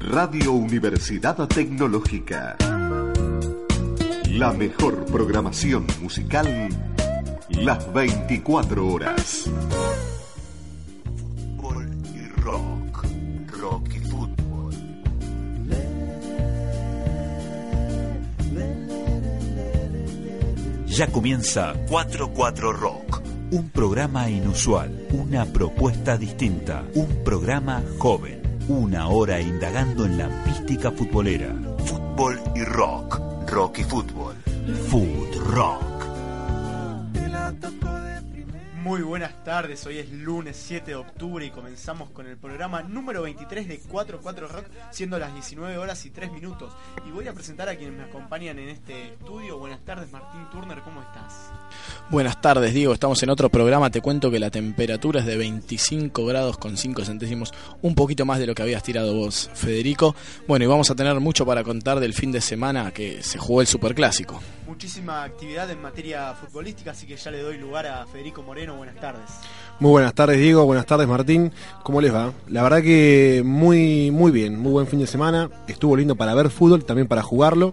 Radio Universidad Tecnológica. La mejor programación musical las 24 horas. Fútbol y rock. Rock y fútbol. Ya comienza 44 Rock. Un programa inusual, una propuesta distinta, un programa joven, una hora indagando en la mística futbolera. Fútbol y rock. Rock y fútbol. Food Rock. Muy buenas tardes, hoy es lunes 7 de octubre y comenzamos con el programa número 23 de 44 Rock, siendo las 19 horas y 3 minutos. Y voy a presentar a quienes me acompañan en este estudio. Buenas tardes, Martín Turner, ¿cómo estás? Buenas tardes, Diego. Estamos en otro programa. Te cuento que la temperatura es de 25 grados con 5 centésimos, un poquito más de lo que habías tirado vos, Federico. Bueno, y vamos a tener mucho para contar del fin de semana que se jugó el Superclásico. Muchísima actividad en materia futbolística, así que ya le doy lugar a Federico Moreno. Buenas tardes. Muy buenas tardes, Diego. Buenas tardes, Martín. ¿Cómo les va? La verdad que muy, muy bien. Muy buen fin de semana. Estuvo lindo para ver fútbol, también para jugarlo.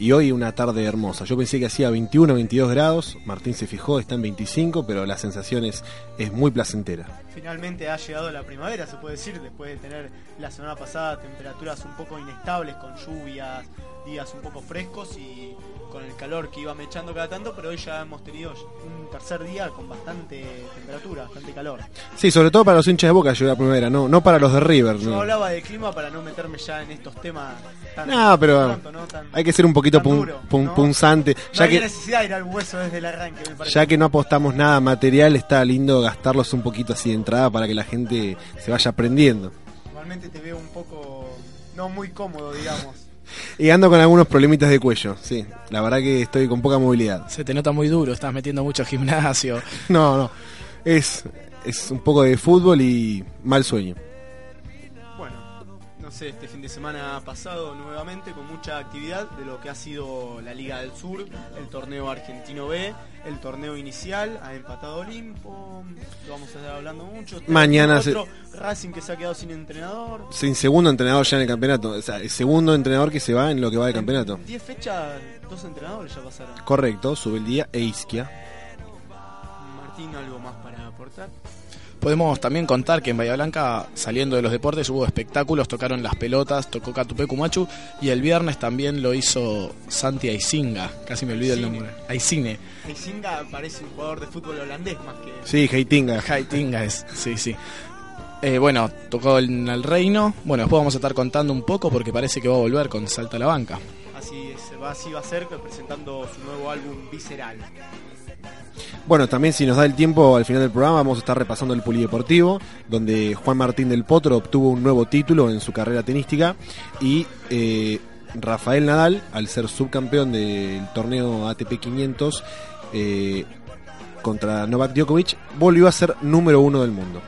Y hoy una tarde hermosa. Yo pensé que hacía 21, 22 grados. Martín se fijó, está en 25, pero la sensación es, es muy placentera. Finalmente ha llegado la primavera, se puede decir, después de tener la semana pasada temperaturas un poco inestables, con lluvias, días un poco frescos y con el calor que iba mechando cada tanto, pero hoy ya hemos tenido un tercer día con bastante temperatura, bastante calor. Sí, sobre todo para los hinchas de Boca llegó la primavera, no, no para los de River. Yo no. hablaba de clima para no meterme ya en estos temas tan No, pero. Tan- hay que ser un poquito tan pun- duro, pun- ¿no? punzante. No Ya que, necesidad de ir al hueso desde el arranque, me parece. ya que no apostamos nada material, está lindo gastarlos un poquito así de entrada para que la gente se vaya aprendiendo. Igualmente te veo un poco no muy cómodo, digamos. Y ando con algunos problemitas de cuello, sí. La verdad que estoy con poca movilidad. Se te nota muy duro, estás metiendo mucho gimnasio. No, no. Es, es un poco de fútbol y mal sueño. No sé, este fin de semana ha pasado nuevamente con mucha actividad de lo que ha sido la Liga del Sur, el torneo argentino B, el torneo inicial, ha empatado Olimpo, lo vamos a estar hablando mucho. Mañana se- otro Racing que se ha quedado sin entrenador. Sin segundo entrenador ya en el campeonato. O sea, el segundo entrenador que se va en lo que va del campeonato. En 10 fechas, dos entrenadores ya pasaron. Correcto, sube el día e Isquia. Martín, ¿algo más para aportar? Podemos también contar que en Bahía Blanca, saliendo de los deportes, hubo espectáculos, tocaron las pelotas, tocó Catupecu Machu y el viernes también lo hizo Santi Aisinga, casi me olvido el nombre. Aicine. Heisinga parece un jugador de fútbol holandés más que... Sí, Heitinga. Aitinga es, sí, sí. Eh, bueno, tocó en el Reino. Bueno, después vamos a estar contando un poco porque parece que va a volver con Salta a la banca. Así, es, va, así va a ser presentando su nuevo álbum Visceral. Bueno, también si nos da el tiempo al final del programa vamos a estar repasando el polideportivo, donde Juan Martín del Potro obtuvo un nuevo título en su carrera tenística y eh, Rafael Nadal, al ser subcampeón del torneo ATP 500 eh, contra Novak Djokovic, volvió a ser número uno del mundo.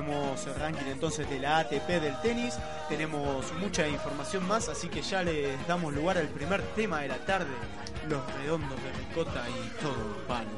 Tenemos el ranking entonces de la ATP del tenis, tenemos mucha información más, así que ya les damos lugar al primer tema de la tarde, los redondos de ricota y todo un palo.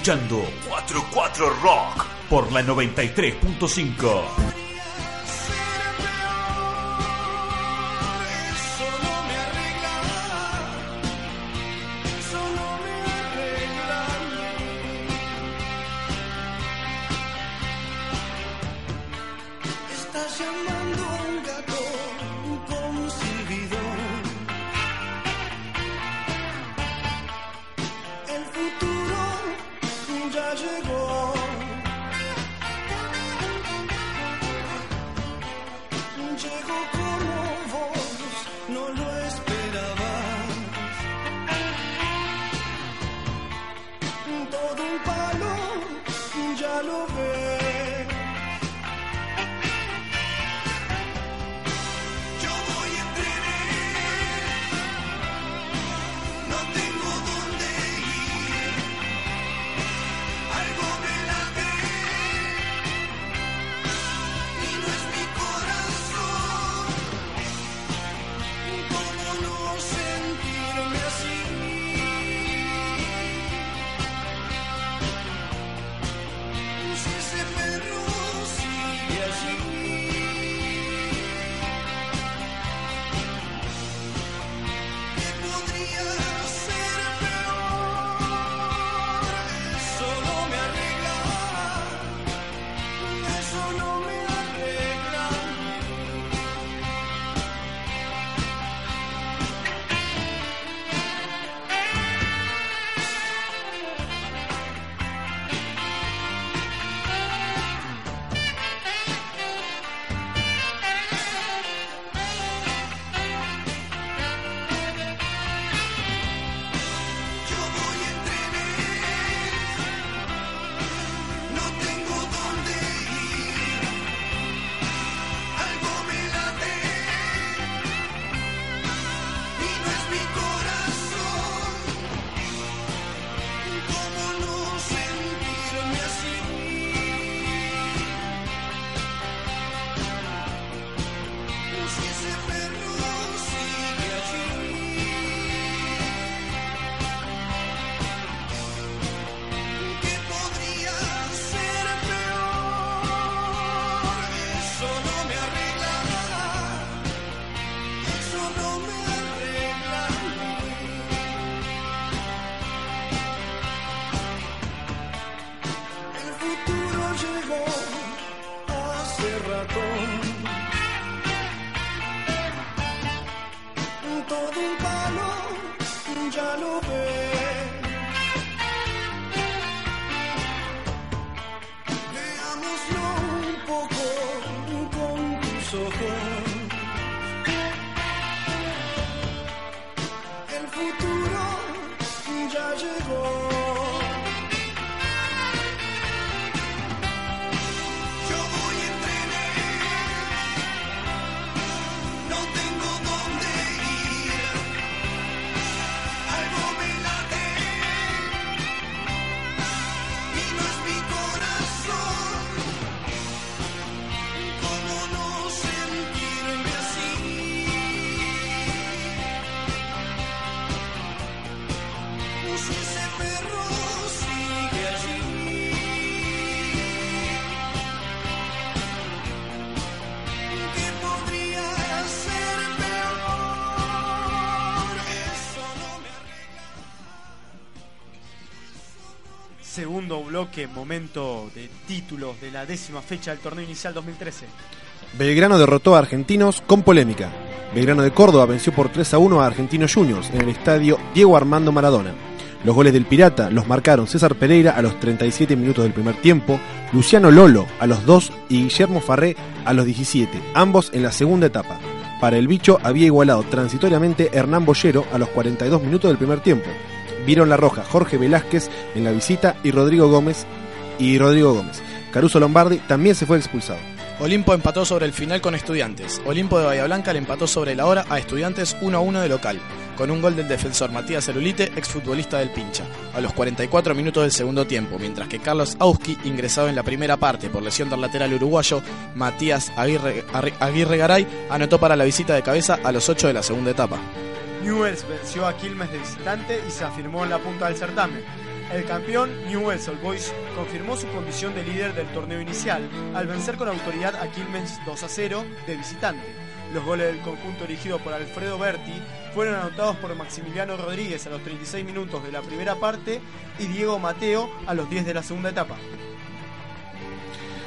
Escuchando 44 Rock por la 93.5. bloque, momento de títulos de la décima fecha del torneo inicial 2013. Belgrano derrotó a Argentinos con polémica. Belgrano de Córdoba venció por 3 a 1 a Argentinos Juniors en el estadio Diego Armando Maradona. Los goles del Pirata los marcaron César Pereira a los 37 minutos del primer tiempo, Luciano Lolo a los 2 y Guillermo Farré a los 17, ambos en la segunda etapa. Para el bicho había igualado transitoriamente Hernán Bollero a los 42 minutos del primer tiempo. Vieron la roja Jorge Velázquez en la visita y Rodrigo Gómez y Rodrigo Gómez. Caruso Lombardi también se fue expulsado. Olimpo empató sobre el final con Estudiantes. Olimpo de Bahía Blanca le empató sobre la hora a Estudiantes 1 a 1 de local, con un gol del defensor Matías Celulite, exfutbolista del Pincha, a los 44 minutos del segundo tiempo, mientras que Carlos Auski, ingresado en la primera parte por lesión del lateral uruguayo Matías Aguirre, Aguirre Garay, anotó para la visita de cabeza a los 8 de la segunda etapa. Newells venció a Quilmes de visitante y se afirmó en la punta del certamen. El campeón Newell's Old Boys confirmó su condición de líder del torneo inicial al vencer con autoridad a Quilmes 2 a 0 de visitante. Los goles del conjunto dirigido por Alfredo Berti fueron anotados por Maximiliano Rodríguez a los 36 minutos de la primera parte y Diego Mateo a los 10 de la segunda etapa.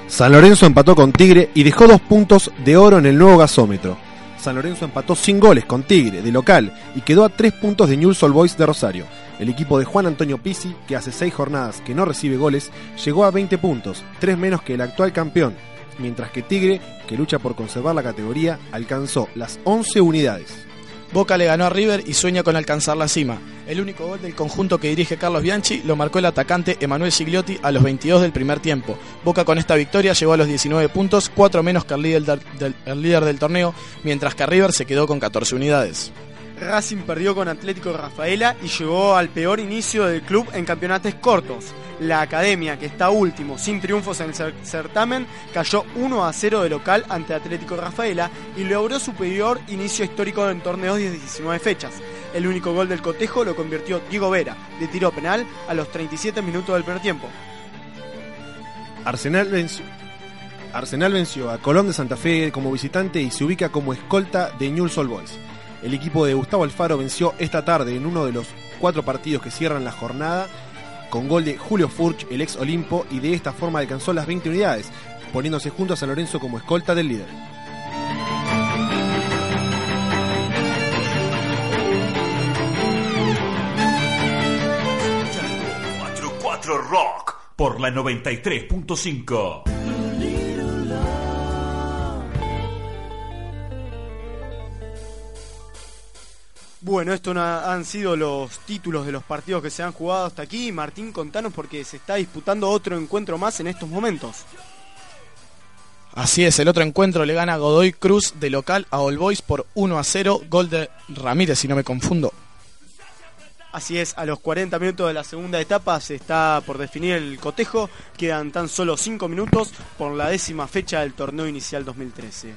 San Lorenzo empató con Tigre y dejó dos puntos de oro en el nuevo gasómetro. San Lorenzo empató sin goles con Tigre de local y quedó a tres puntos de Newell's Old Boys de Rosario. El equipo de Juan Antonio Pizzi, que hace seis jornadas que no recibe goles, llegó a 20 puntos, tres menos que el actual campeón, mientras que Tigre, que lucha por conservar la categoría, alcanzó las 11 unidades. Boca le ganó a River y sueña con alcanzar la cima. El único gol del conjunto que dirige Carlos Bianchi lo marcó el atacante Emanuel Sigliotti a los 22 del primer tiempo. Boca con esta victoria llegó a los 19 puntos, 4 menos que el líder del, el líder del torneo, mientras que River se quedó con 14 unidades. Racing perdió con Atlético Rafaela y llegó al peor inicio del club en campeonatos cortos. La academia, que está último sin triunfos en el cer- certamen, cayó 1 a 0 de local ante Atlético Rafaela y logró su peor inicio histórico en torneos de 19 fechas. El único gol del cotejo lo convirtió Diego Vera, de tiro penal, a los 37 minutos del primer tiempo. Arsenal venció, Arsenal venció a Colón de Santa Fe como visitante y se ubica como escolta de Newell's Old Boys. El equipo de Gustavo Alfaro venció esta tarde en uno de los cuatro partidos que cierran la jornada con gol de Julio Furch, el ex Olimpo, y de esta forma alcanzó las 20 unidades, poniéndose junto a San Lorenzo como escolta del líder. Escuchando 44 Rock por la 93.5. Bueno, estos han sido los títulos de los partidos que se han jugado hasta aquí. Martín, contanos porque se está disputando otro encuentro más en estos momentos. Así es, el otro encuentro le gana Godoy Cruz de local a All Boys por 1 a 0, gol de Ramírez, si no me confundo. Así es, a los 40 minutos de la segunda etapa se está por definir el cotejo. Quedan tan solo 5 minutos por la décima fecha del torneo inicial 2013.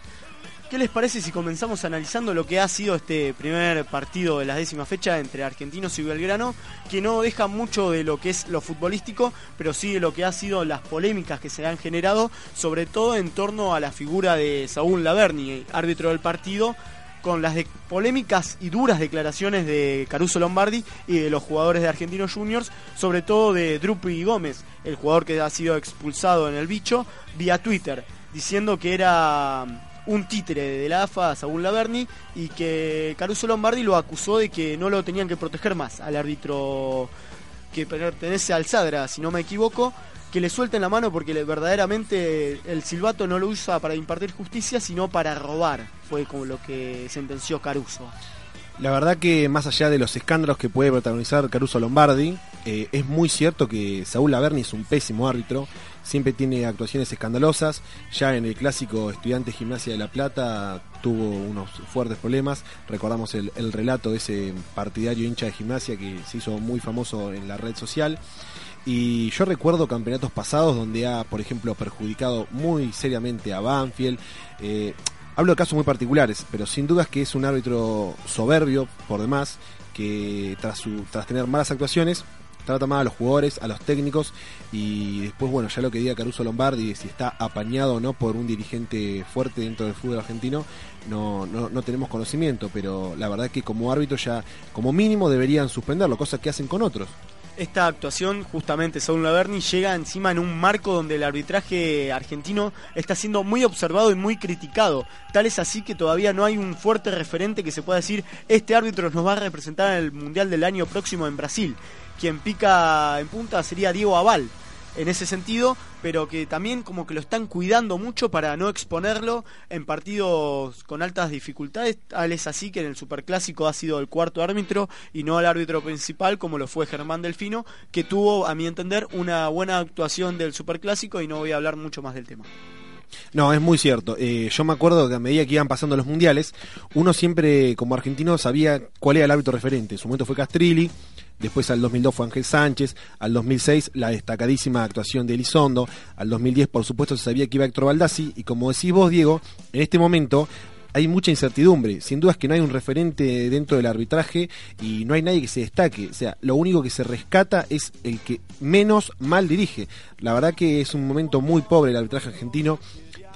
¿Qué les parece si comenzamos analizando lo que ha sido este primer partido de la décima fecha entre Argentinos y Belgrano? Que no deja mucho de lo que es lo futbolístico, pero sí de lo que ha sido las polémicas que se han generado, sobre todo en torno a la figura de Saúl Laverni, árbitro del partido, con las polémicas y duras declaraciones de Caruso Lombardi y de los jugadores de Argentinos Juniors, sobre todo de Drupi Gómez, el jugador que ha sido expulsado en el bicho, vía Twitter, diciendo que era un títere de la AFA, Saúl Laverni, y que Caruso Lombardi lo acusó de que no lo tenían que proteger más al árbitro que pertenece al Sadra, si no me equivoco, que le suelten la mano porque verdaderamente el silbato no lo usa para impartir justicia, sino para robar, fue como lo que sentenció Caruso. La verdad que más allá de los escándalos que puede protagonizar Caruso Lombardi, eh, es muy cierto que Saúl Laverni es un pésimo árbitro, siempre tiene actuaciones escandalosas, ya en el clásico Estudiante Gimnasia de La Plata tuvo unos fuertes problemas, recordamos el, el relato de ese partidario hincha de gimnasia que se hizo muy famoso en la red social. Y yo recuerdo campeonatos pasados donde ha, por ejemplo, perjudicado muy seriamente a Banfield. Eh, hablo de casos muy particulares, pero sin dudas que es un árbitro soberbio, por demás, que tras tener malas actuaciones, trata mal a los jugadores, a los técnicos, y después, bueno, ya lo que diga Caruso Lombardi, si está apañado o no por un dirigente fuerte dentro del fútbol argentino, no, no, no tenemos conocimiento, pero la verdad que como árbitro ya, como mínimo, deberían suspenderlo, cosa que hacen con otros. Esta actuación, justamente según Laverni, llega encima en un marco donde el arbitraje argentino está siendo muy observado y muy criticado. Tal es así que todavía no hay un fuerte referente que se pueda decir, este árbitro nos va a representar en el Mundial del año próximo en Brasil. Quien pica en punta sería Diego Aval, en ese sentido, pero que también como que lo están cuidando mucho para no exponerlo en partidos con altas dificultades, tal es así que en el Superclásico ha sido el cuarto árbitro y no el árbitro principal como lo fue Germán Delfino, que tuvo, a mi entender, una buena actuación del Superclásico y no voy a hablar mucho más del tema. No, es muy cierto. Eh, yo me acuerdo que a medida que iban pasando los mundiales, uno siempre, como argentino, sabía cuál era el árbitro referente. En su momento fue Castrilli, después al 2002 fue Ángel Sánchez, al 2006 la destacadísima actuación de Elizondo, al 2010 por supuesto se sabía que iba Héctor Baldassi, y como decís vos, Diego, en este momento hay mucha incertidumbre. Sin duda es que no hay un referente dentro del arbitraje y no hay nadie que se destaque. O sea, lo único que se rescata es el que menos mal dirige. La verdad que es un momento muy pobre el arbitraje argentino.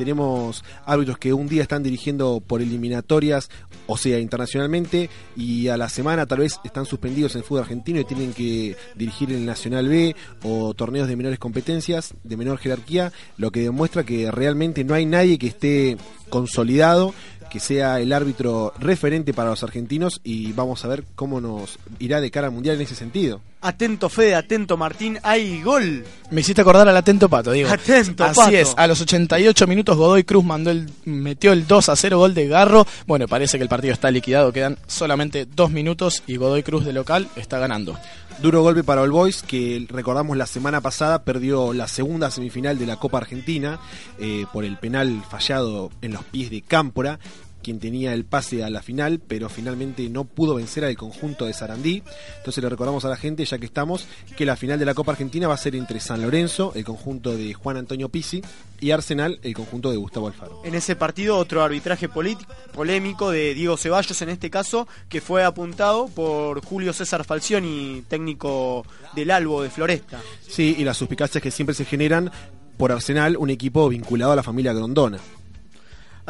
Tenemos árbitros que un día están dirigiendo por eliminatorias, o sea, internacionalmente, y a la semana tal vez están suspendidos en el fútbol argentino y tienen que dirigir el Nacional B o torneos de menores competencias, de menor jerarquía, lo que demuestra que realmente no hay nadie que esté consolidado que sea el árbitro referente para los argentinos y vamos a ver cómo nos irá de cara al mundial en ese sentido. Atento Fede, atento Martín, hay gol. Me hiciste acordar al atento pato, digo. Atento, Así Pato. es, a los 88 minutos Godoy Cruz mandó el, metió el 2 a 0 gol de Garro. Bueno, parece que el partido está liquidado, quedan solamente dos minutos y Godoy Cruz de local está ganando. Duro golpe para All Boys, que recordamos la semana pasada perdió la segunda semifinal de la Copa Argentina eh, por el penal fallado en los pies de Cámpora, quien tenía el pase a la final, pero finalmente no pudo vencer al conjunto de Sarandí. Entonces le recordamos a la gente, ya que estamos, que la final de la Copa Argentina va a ser entre San Lorenzo, el conjunto de Juan Antonio Pizzi, y Arsenal, el conjunto de Gustavo Alfaro. En ese partido otro arbitraje polémico de Diego Ceballos en este caso, que fue apuntado por Julio César Falcioni, técnico del Albo de Floresta. Sí, y las suspicacias que siempre se generan por Arsenal, un equipo vinculado a la familia Grondona.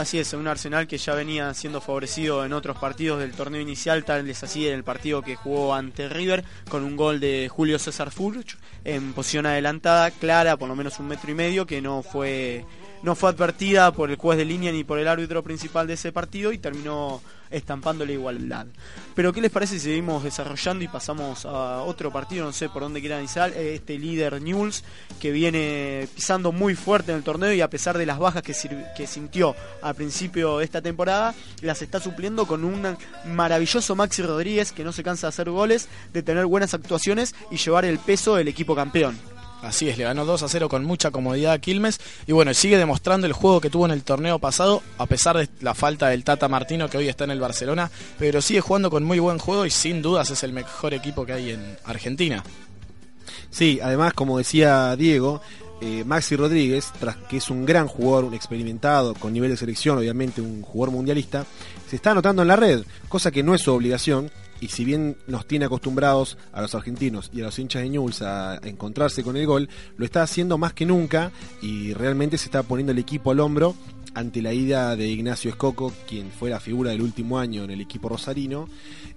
Así es, un Arsenal que ya venía siendo favorecido en otros partidos del torneo inicial, tal es así en el partido que jugó ante River, con un gol de Julio César Furch en posición adelantada, clara, por lo menos un metro y medio, que no fue, no fue advertida por el juez de línea ni por el árbitro principal de ese partido y terminó estampando la igualdad. Pero ¿qué les parece si seguimos desarrollando y pasamos a otro partido? No sé por dónde quieran iniciar. Este líder Newell's que viene pisando muy fuerte en el torneo y a pesar de las bajas que, que sintió al principio de esta temporada, las está supliendo con un maravilloso Maxi Rodríguez que no se cansa de hacer goles, de tener buenas actuaciones y llevar el peso del equipo campeón. Así es, le ganó 2 a 0 con mucha comodidad a Quilmes y bueno, sigue demostrando el juego que tuvo en el torneo pasado, a pesar de la falta del Tata Martino que hoy está en el Barcelona, pero sigue jugando con muy buen juego y sin dudas es el mejor equipo que hay en Argentina. Sí, además, como decía Diego, eh, Maxi Rodríguez, tras que es un gran jugador, un experimentado, con nivel de selección, obviamente un jugador mundialista, se está anotando en la red, cosa que no es su obligación. Y si bien nos tiene acostumbrados a los argentinos y a los hinchas de Newell's a encontrarse con el gol, lo está haciendo más que nunca y realmente se está poniendo el equipo al hombro ante la ida de Ignacio Escoco, quien fue la figura del último año en el equipo rosarino,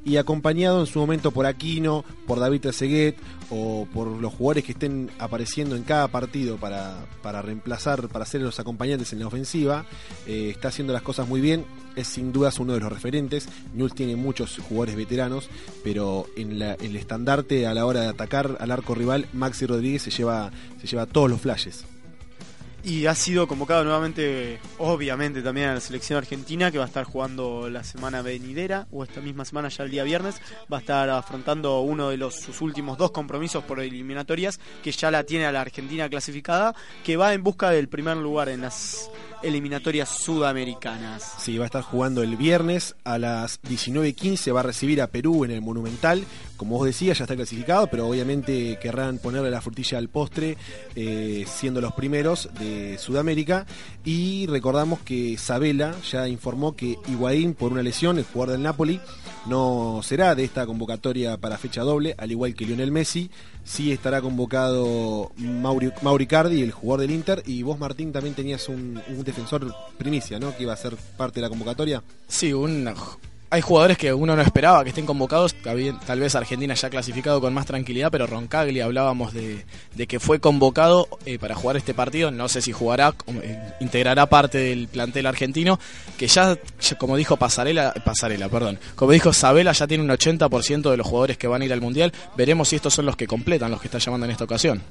y acompañado en su momento por Aquino, por David Trezeguet o por los jugadores que estén apareciendo en cada partido para, para reemplazar, para ser los acompañantes en la ofensiva, eh, está haciendo las cosas muy bien, es sin dudas uno de los referentes, Newell's tiene muchos jugadores veteranos, pero en la- el estandarte a la hora de atacar al arco rival, Maxi Rodríguez se lleva, se lleva todos los flashes. Y ha sido convocado nuevamente, obviamente también a la selección argentina, que va a estar jugando la semana venidera, o esta misma semana ya el día viernes, va a estar afrontando uno de los, sus últimos dos compromisos por eliminatorias, que ya la tiene a la Argentina clasificada, que va en busca del primer lugar en las eliminatorias sudamericanas. Sí, va a estar jugando el viernes a las 19.15, va a recibir a Perú en el Monumental. Como vos decías, ya está clasificado, pero obviamente querrán ponerle la frutilla al postre, eh, siendo los primeros de Sudamérica. Y recordamos que Sabela ya informó que Higuaín, por una lesión, el jugador del Napoli, no será de esta convocatoria para fecha doble, al igual que Lionel Messi. Sí estará convocado Mauri, Mauri Cardi, el jugador del Inter, y vos, Martín, también tenías un, un defensor primicia, ¿no? Que iba a ser parte de la convocatoria. Sí, un, hay jugadores que uno no esperaba que estén convocados, tal vez Argentina ya clasificado con más tranquilidad, pero Roncagli hablábamos de, que fue convocado eh, para jugar este partido, no sé si jugará, eh, integrará parte del plantel argentino, que ya, como dijo Pasarela, Pasarela, perdón, como dijo Sabela, ya tiene un 80% de los jugadores que van a ir al Mundial, veremos si estos son los que completan, los que está llamando en esta ocasión.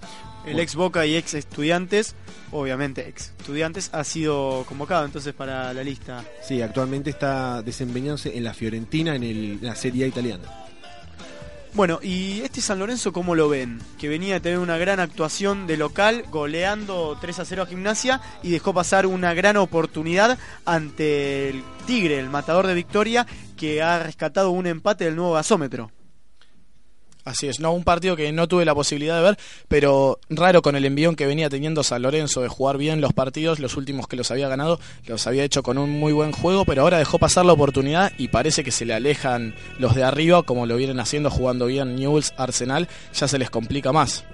El ex Boca y ex estudiantes, obviamente ex estudiantes, ha sido convocado entonces para la lista. Sí, actualmente está desempeñándose en la Fiorentina, en, el- en la Serie A italiana. Bueno, y este San Lorenzo, ¿cómo lo ven? Que venía de tener una gran actuación de local, goleando 3 a 0 a Gimnasia y dejó pasar una gran oportunidad ante el Tigre, el matador de Victoria, que ha rescatado un empate del nuevo gasómetro. Así es, no, un partido que no tuve la posibilidad de ver, pero raro con el envión que venía teniendo San Lorenzo de jugar bien los partidos, los últimos que los había ganado, los había hecho con un muy buen juego, pero ahora dejó pasar la oportunidad y parece que se le alejan los de arriba, como lo vienen haciendo jugando bien Newells, Arsenal, ya se les complica más.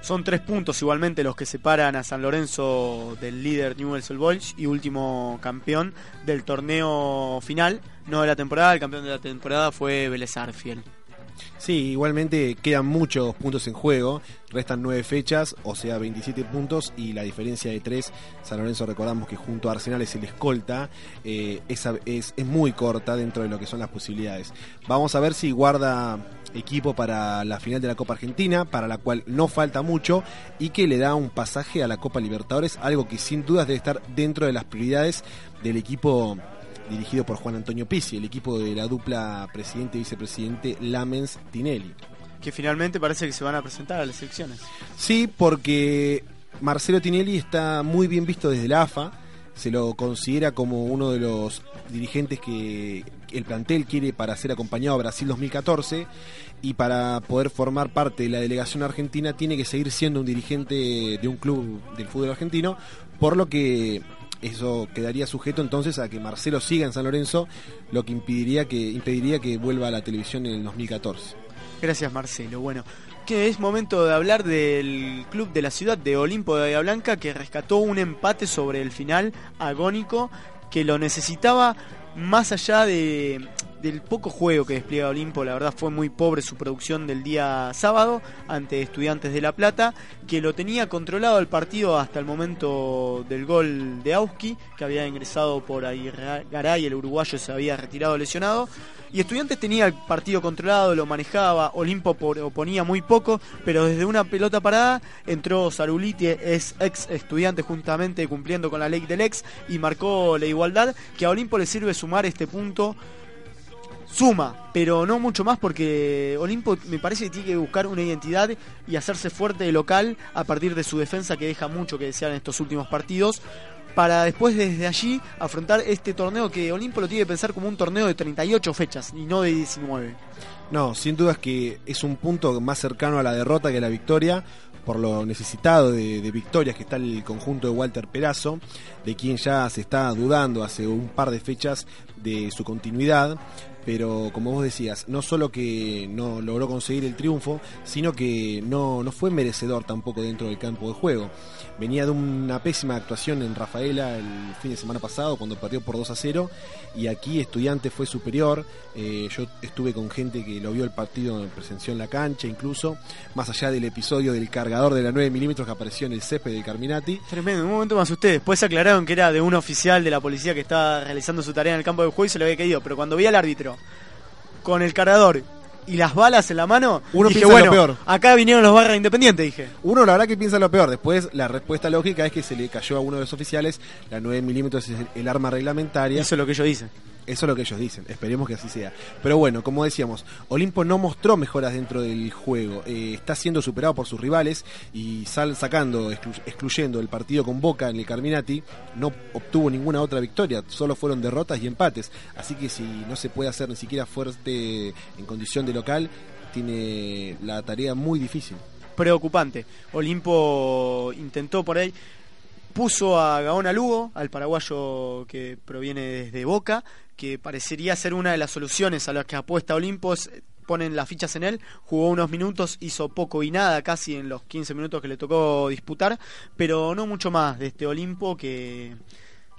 Son tres puntos igualmente los que separan a San Lorenzo del líder Newell's Old Boys y último campeón del torneo final, no de la temporada, el campeón de la temporada fue Vélez Arfiel. Sí, igualmente quedan muchos puntos en juego, restan nueve fechas, o sea 27 puntos y la diferencia de tres, San Lorenzo recordamos que junto a Arsenal es el escolta, eh, es, es muy corta dentro de lo que son las posibilidades. Vamos a ver si guarda equipo para la final de la Copa Argentina, para la cual no falta mucho y que le da un pasaje a la Copa Libertadores, algo que sin dudas debe estar dentro de las prioridades del equipo dirigido por Juan Antonio Pizzi, el equipo de la dupla presidente y vicepresidente Lamens Tinelli. Que finalmente parece que se van a presentar a las elecciones. Sí, porque Marcelo Tinelli está muy bien visto desde la AFA, se lo considera como uno de los dirigentes que el plantel quiere para ser acompañado a Brasil 2014 y para poder formar parte de la delegación argentina tiene que seguir siendo un dirigente de un club del fútbol argentino, por lo que eso quedaría sujeto entonces a que Marcelo siga en San Lorenzo, lo que impediría que impediría que vuelva a la televisión en el 2014. Gracias Marcelo. Bueno, que es momento de hablar del club de la ciudad de Olimpo de Bahía Blanca que rescató un empate sobre el final agónico que lo necesitaba más allá de, del poco juego que despliega Olimpo, la verdad fue muy pobre su producción del día sábado ante Estudiantes de La Plata, que lo tenía controlado el partido hasta el momento del gol de Auski, que había ingresado por Garay, el uruguayo se había retirado lesionado. Y Estudiantes tenía el partido controlado, lo manejaba, Olimpo oponía muy poco, pero desde una pelota parada entró Saruliti, es ex estudiante juntamente cumpliendo con la ley del ex y marcó la igualdad, que a Olimpo le sirve sumar este punto suma, pero no mucho más porque Olimpo me parece que tiene que buscar una identidad y hacerse fuerte de local a partir de su defensa que deja mucho que desear en estos últimos partidos para después desde allí afrontar este torneo que Olimpo lo tiene que pensar como un torneo de 38 fechas y no de 19. No, sin dudas que es un punto más cercano a la derrota que a la victoria, por lo necesitado de, de, victorias que está el conjunto de Walter Perazo, de quien ya se está dudando hace un par de fechas de su continuidad pero como vos decías, no solo que no logró conseguir el triunfo, sino que no, no fue merecedor tampoco dentro del campo de juego. Venía de una pésima actuación en Rafaela el fin de semana pasado cuando perdió por 2 a 0 y aquí Estudiante fue superior. Eh, yo estuve con gente que lo vio el partido, presenció en la cancha incluso, más allá del episodio del cargador de la 9 milímetros que apareció en el césped de Carminati. Tremendo, un momento más ustedes. Después aclararon que era de un oficial de la policía que estaba realizando su tarea en el campo de juego y se le había caído, pero cuando vi al árbitro con el cargador y las balas en la mano, uno dije, piensa bueno, lo peor. acá vinieron los barras independientes, dije. Uno la verdad que piensa lo peor. Después la respuesta lógica es que se le cayó a uno de los oficiales. La 9 milímetros es el, arma reglamentaria. Eso es lo que ellos dicen. Eso es lo que ellos dicen, esperemos que así sea. Pero bueno, como decíamos, Olimpo no mostró mejoras dentro del juego. Eh, está siendo superado por sus rivales y sal sacando, exclu excluyendo el partido con Boca en el Carminati, no obtuvo ninguna otra victoria, solo fueron derrotas y empates. Así que si no se puede hacer ni siquiera fuerte en condición de local, tiene la tarea muy difícil. Preocupante. Olimpo intentó por ahí puso a Gaona Lugo, al paraguayo que proviene desde Boca, que parecería ser una de las soluciones a las que apuesta Olimpos. Ponen las fichas en él, jugó unos minutos, hizo poco y nada casi en los 15 minutos que le tocó disputar, pero no mucho más de este Olimpo que...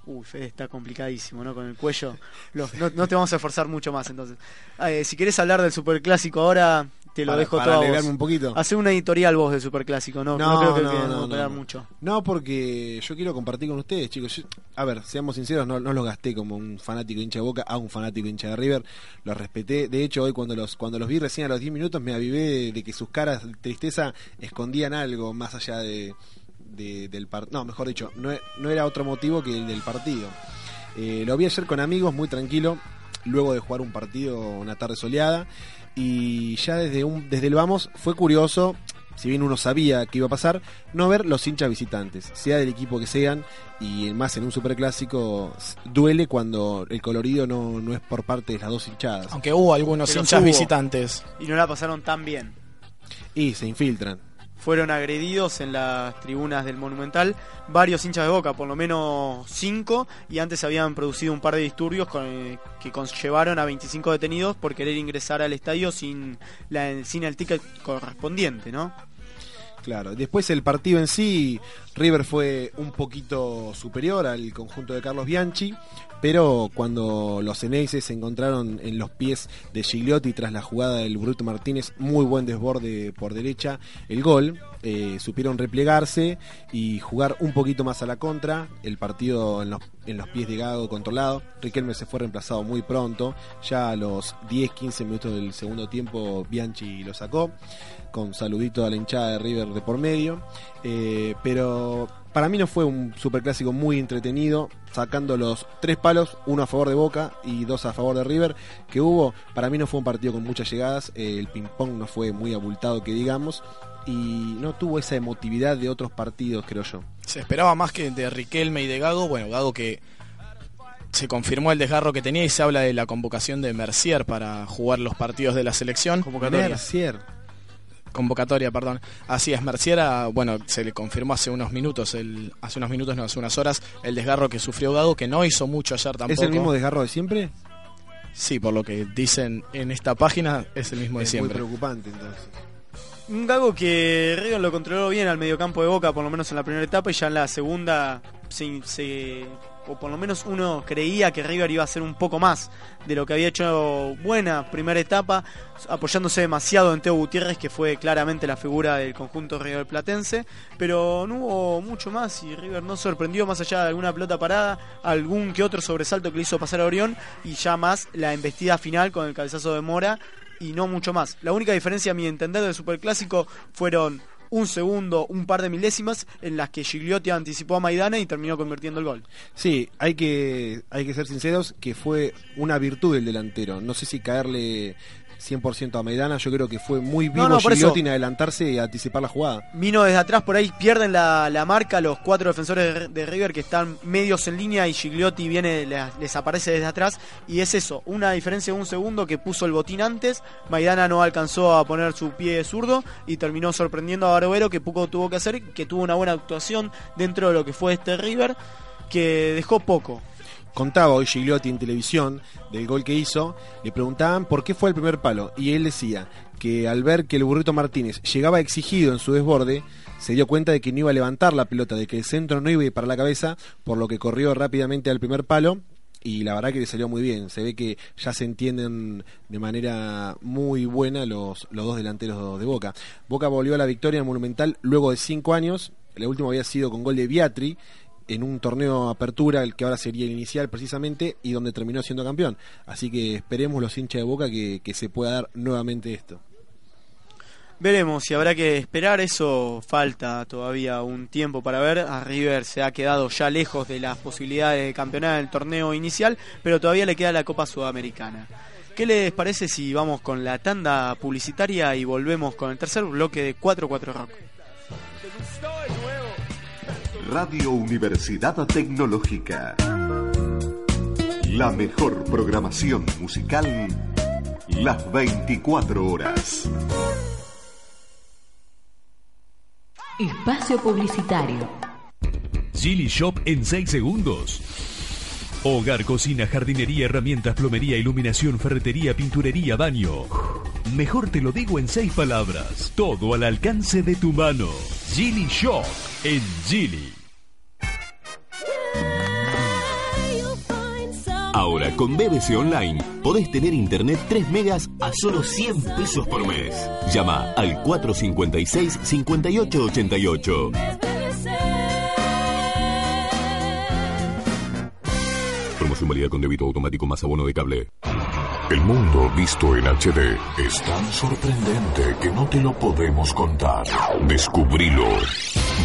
Uy, Fede está complicadísimo, ¿no? Con el cuello. No, no, te vamos a esforzar mucho más, entonces. Eh, si querés hablar del Superclásico ahora, te lo para, dejo para todo un poquito. Hace una editorial vos del Superclásico, ¿no? No, creo que no, no, no, mucho. No, porque yo quiero compartir con ustedes, chicos. Yo, a ver, seamos sinceros, no, no los gasté como un fanático hincha de Boca a un fanático hincha de River. Los respeté. De hecho, hoy cuando los cuando los vi recién a los 10 minutos me avivé de, de que sus caras de tristeza escondían algo más allá de, de, del partido. No, mejor dicho, no, no, era otro motivo que el del partido. Eh, lo vi ayer con amigos, muy tranquilo, luego de jugar un partido una tarde soleada. Y ya desde, un, desde el vamos fue curioso, si bien uno sabía que iba a pasar, no ver los hinchas visitantes, sea del equipo que sean, y más en un superclásico, duele cuando el colorido no, no es por parte de las dos hinchadas. Aunque hubo algunos Pero hinchas hubo. visitantes. Y no la pasaron tan bien. Y se infiltran. Fueron agredidos en las tribunas del Monumental varios hinchas de Boca, por lo menos cinco, y antes habían producido un par de disturbios con- que conllevaron a 25 detenidos por querer ingresar al estadio sin, la, sin el ticket correspondiente, ¿no? Claro, después el partido en sí, River fue un poquito superior al conjunto de Carlos Bianchi, pero cuando los Eneises se encontraron en los pies de Gigliotti tras la jugada del Bruto Martínez, muy buen desborde por derecha, el gol, eh, supieron replegarse y jugar un poquito más a la contra, el partido en los, en los pies de Gago controlado, Riquelme se fue reemplazado muy pronto, ya a los 10-15 minutos del segundo tiempo Bianchi lo sacó con saludito a la hinchada de River de por medio. Eh, pero para mí no fue un superclásico muy entretenido, sacando los tres palos, uno a favor de Boca y dos a favor de River, que hubo. Para mí no fue un partido con muchas llegadas, eh, el ping-pong no fue muy abultado, que digamos, y no tuvo esa emotividad de otros partidos, creo yo. Se esperaba más que de Riquelme y de Gago. Bueno, Gago que se confirmó el desgarro que tenía y se habla de la convocación de Mercier para jugar los partidos de la selección. Mercier. Convocatoria, perdón. Así es, Mercier, ah, bueno, se le confirmó hace unos minutos, el, hace unos minutos, no, hace unas horas, el desgarro que sufrió Gago, que no hizo mucho ayer tampoco. ¿Es el mismo desgarro de siempre? Sí, por lo que dicen en esta página, es el mismo de es muy siempre. preocupante entonces. Un Gago que River lo controló bien al mediocampo de Boca, por lo menos en la primera etapa, y ya en la segunda se, se- o por lo menos uno creía que River iba a hacer un poco más de lo que había hecho buena primera etapa, apoyándose demasiado en Teo Gutiérrez, que fue claramente la figura del conjunto River Platense, pero no hubo mucho más y River no sorprendió más allá de alguna pelota parada, algún que otro sobresalto que le hizo pasar a Orión y ya más la embestida final con el cabezazo de Mora y no mucho más. La única diferencia, a mi entender, del Superclásico fueron un segundo, un par de milésimas en las que Gigliotti anticipó a Maidana y terminó convirtiendo el gol. Sí, hay que, hay que ser sinceros que fue una virtud del delantero. No sé si caerle 100% a Maidana, yo creo que fue muy vivo No, no, Gigliotti en adelantarse y anticipar la jugada. Vino desde atrás, por ahí pierden la, la marca los cuatro defensores de, de River que están medios en línea y Gigliotti viene, les, les aparece desde atrás. Y es eso, una diferencia de un segundo que puso el botín antes. Maidana no alcanzó a poner su pie zurdo y terminó sorprendiendo a Barbero que poco tuvo que hacer, que tuvo una buena actuación dentro de lo que fue este River, que dejó poco. Contaba hoy Gigliotti en televisión del gol que hizo, le preguntaban por qué fue el primer palo y él decía que al ver que el burrito Martínez llegaba exigido en su desborde, se dio cuenta de que no iba a levantar la pelota, de que el centro no iba a ir para la cabeza, por lo que corrió rápidamente al primer palo y la verdad que le salió muy bien. Se ve que ya se entienden de manera muy buena los, los dos delanteros de Boca. Boca volvió a la victoria en Monumental luego de cinco años. El último había sido con gol de Biatri en un torneo apertura, el que ahora sería el inicial precisamente, y donde terminó siendo campeón. Así que esperemos los hinchas de Boca que, que se pueda dar nuevamente esto. Veremos si habrá que esperar, eso falta todavía un tiempo para ver. A River se ha quedado ya lejos de las posibilidades de campeonar en el torneo inicial, pero todavía le queda la Copa Sudamericana. ¿Qué les parece si vamos con la tanda publicitaria y volvemos con el tercer bloque de 4-4 Rock? Radio Universidad Tecnológica. La mejor programación musical las 24 horas. Espacio Publicitario. Gilly Shop en 6 segundos. Hogar, cocina, jardinería, herramientas, plomería, iluminación, ferretería, pinturería, baño. Mejor te lo digo en seis palabras. Todo al alcance de tu mano. Gilly Shop en Gilly. Ahora con BBC Online podés tener internet 3 megas a solo 100 pesos por mes. Llama al 456-5888. Promoción válida con débito automático más abono de cable. El mundo visto en HD es tan sorprendente que no te lo podemos contar. Descubrilo.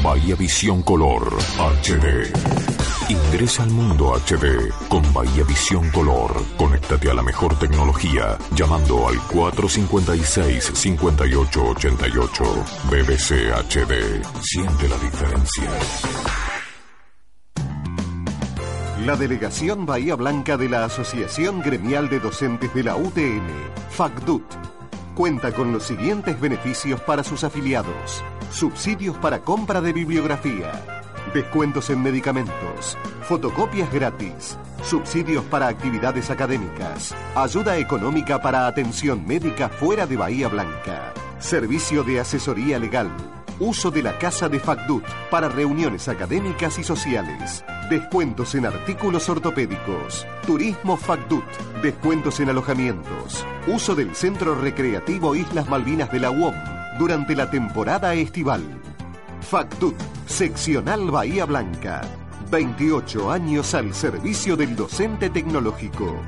Bahía Visión Color HD. Ingresa al mundo HD con Bahía Visión Color. Conéctate a la mejor tecnología llamando al 456-5888. BBC HD. Siente la diferencia. La delegación Bahía Blanca de la Asociación Gremial de Docentes de la UTN, FACDUT, cuenta con los siguientes beneficios para sus afiliados. Subsidios para compra de bibliografía, descuentos en medicamentos, fotocopias gratis, subsidios para actividades académicas, ayuda económica para atención médica fuera de Bahía Blanca, servicio de asesoría legal, uso de la casa de Facdut para reuniones académicas y sociales, descuentos en artículos ortopédicos, turismo Facdut, descuentos en alojamientos, uso del Centro Recreativo Islas Malvinas de la UOM durante la temporada estival. Facdut, seccional Bahía Blanca. 28 años al servicio del docente tecnológico.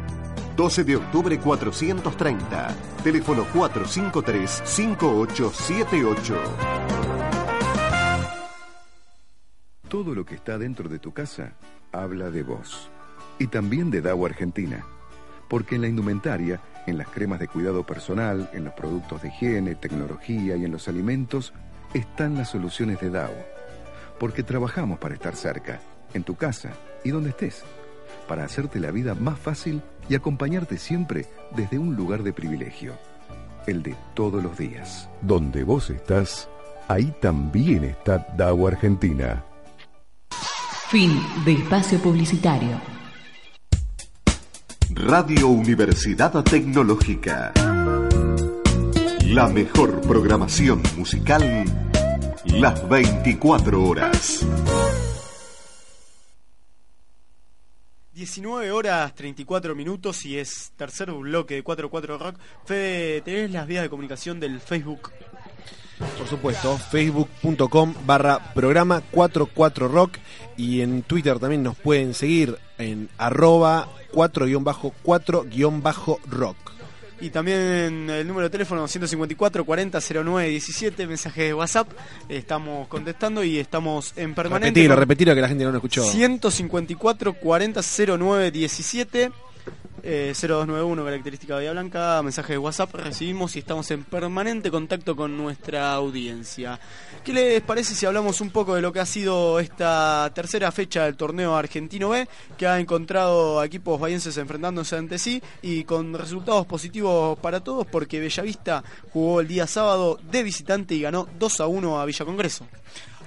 12 de octubre 430. Teléfono 453-5878. Todo lo que está dentro de tu casa habla de vos. Y también de DAO Argentina. Porque en la indumentaria, en las cremas de cuidado personal, en los productos de higiene, tecnología y en los alimentos, están las soluciones de DAO. Porque trabajamos para estar cerca, en tu casa y donde estés, para hacerte la vida más fácil y acompañarte siempre desde un lugar de privilegio, el de todos los días. Donde vos estás, ahí también está DAO Argentina. Fin de espacio publicitario. Radio Universidad Tecnológica. La mejor programación musical las 24 horas. 19 horas 34 minutos y es tercer bloque de 44 Rock. Fede, ¿tenés las vías de comunicación del Facebook? Por supuesto, facebook.com barra programa 44 Rock y en Twitter también nos pueden seguir en arroba 4-4-rock. Y también el número de teléfono 154 40 09 17, mensaje de WhatsApp. Estamos contestando y estamos en permanente. Repetilo, repetilo que la gente no lo escuchó. 154 40 09 17. Eh, 0291 característica Bahía Blanca, mensaje de WhatsApp recibimos y estamos en permanente contacto con nuestra audiencia. ¿Qué les parece si hablamos un poco de lo que ha sido esta tercera fecha del torneo argentino B, que ha encontrado a equipos bahienses enfrentándose ante sí y con resultados positivos para todos porque Bellavista jugó el día sábado de visitante y ganó 2 a 1 a Villa Congreso.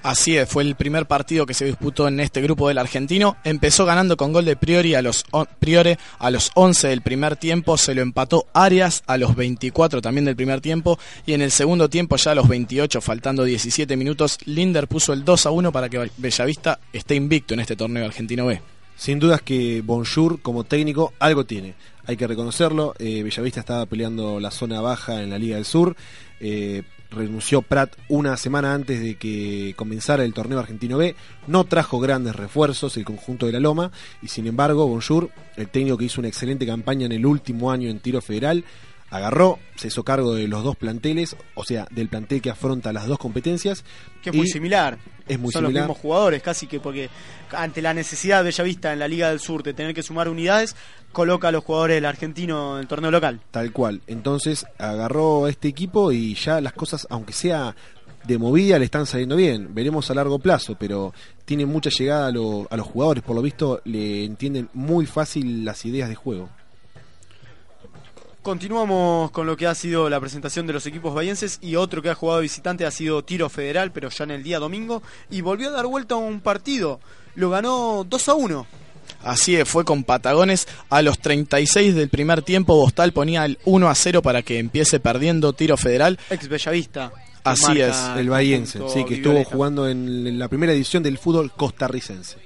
Así es, fue el primer partido que se disputó en este grupo del argentino. Empezó ganando con gol de Priori a los Priore a los 11 del primer tiempo, se lo empató Arias a los 24 también del primer tiempo y en el segundo tiempo ya a los 28, faltando 17 minutos, Linder puso el 2 a 1 para que Bellavista esté invicto en este torneo argentino B. Sin dudas que Bonjour como técnico algo tiene, hay que reconocerlo. Eh, Bellavista estaba peleando la zona baja en la Liga del Sur. Eh, renunció Prat una semana antes de que comenzara el torneo argentino B. No trajo grandes refuerzos el conjunto de la Loma y sin embargo Bonjour, el técnico que hizo una excelente campaña en el último año en tiro federal, agarró, se hizo cargo de los dos planteles, o sea, del plantel que afronta las dos competencias. Que es muy similar. Es muy Son similar. los mismos jugadores, casi que porque ante la necesidad de Bellavista en la Liga del Sur de tener que sumar unidades, coloca a los jugadores del argentino en el torneo local. Tal cual. Entonces agarró a este equipo y ya las cosas, aunque sea de movida, le están saliendo bien. Veremos a largo plazo, pero tiene mucha llegada a, lo- a los jugadores. Por lo visto, le entienden muy fácil las ideas de juego. Continuamos con lo que ha sido la presentación de los equipos bahienses y otro que ha jugado visitante ha sido Tiro Federal, pero ya en el día domingo, y volvió a dar vuelta a un partido. Lo ganó 2 a 1. Así es, fue con Patagones. A los 36 del primer tiempo, Bostal ponía el 1 a 0 para que empiece perdiendo tiro federal. Ex Bellavista. Así es. El Bahiense, sí, que estuvo jugando en la primera edición del fútbol costarricense.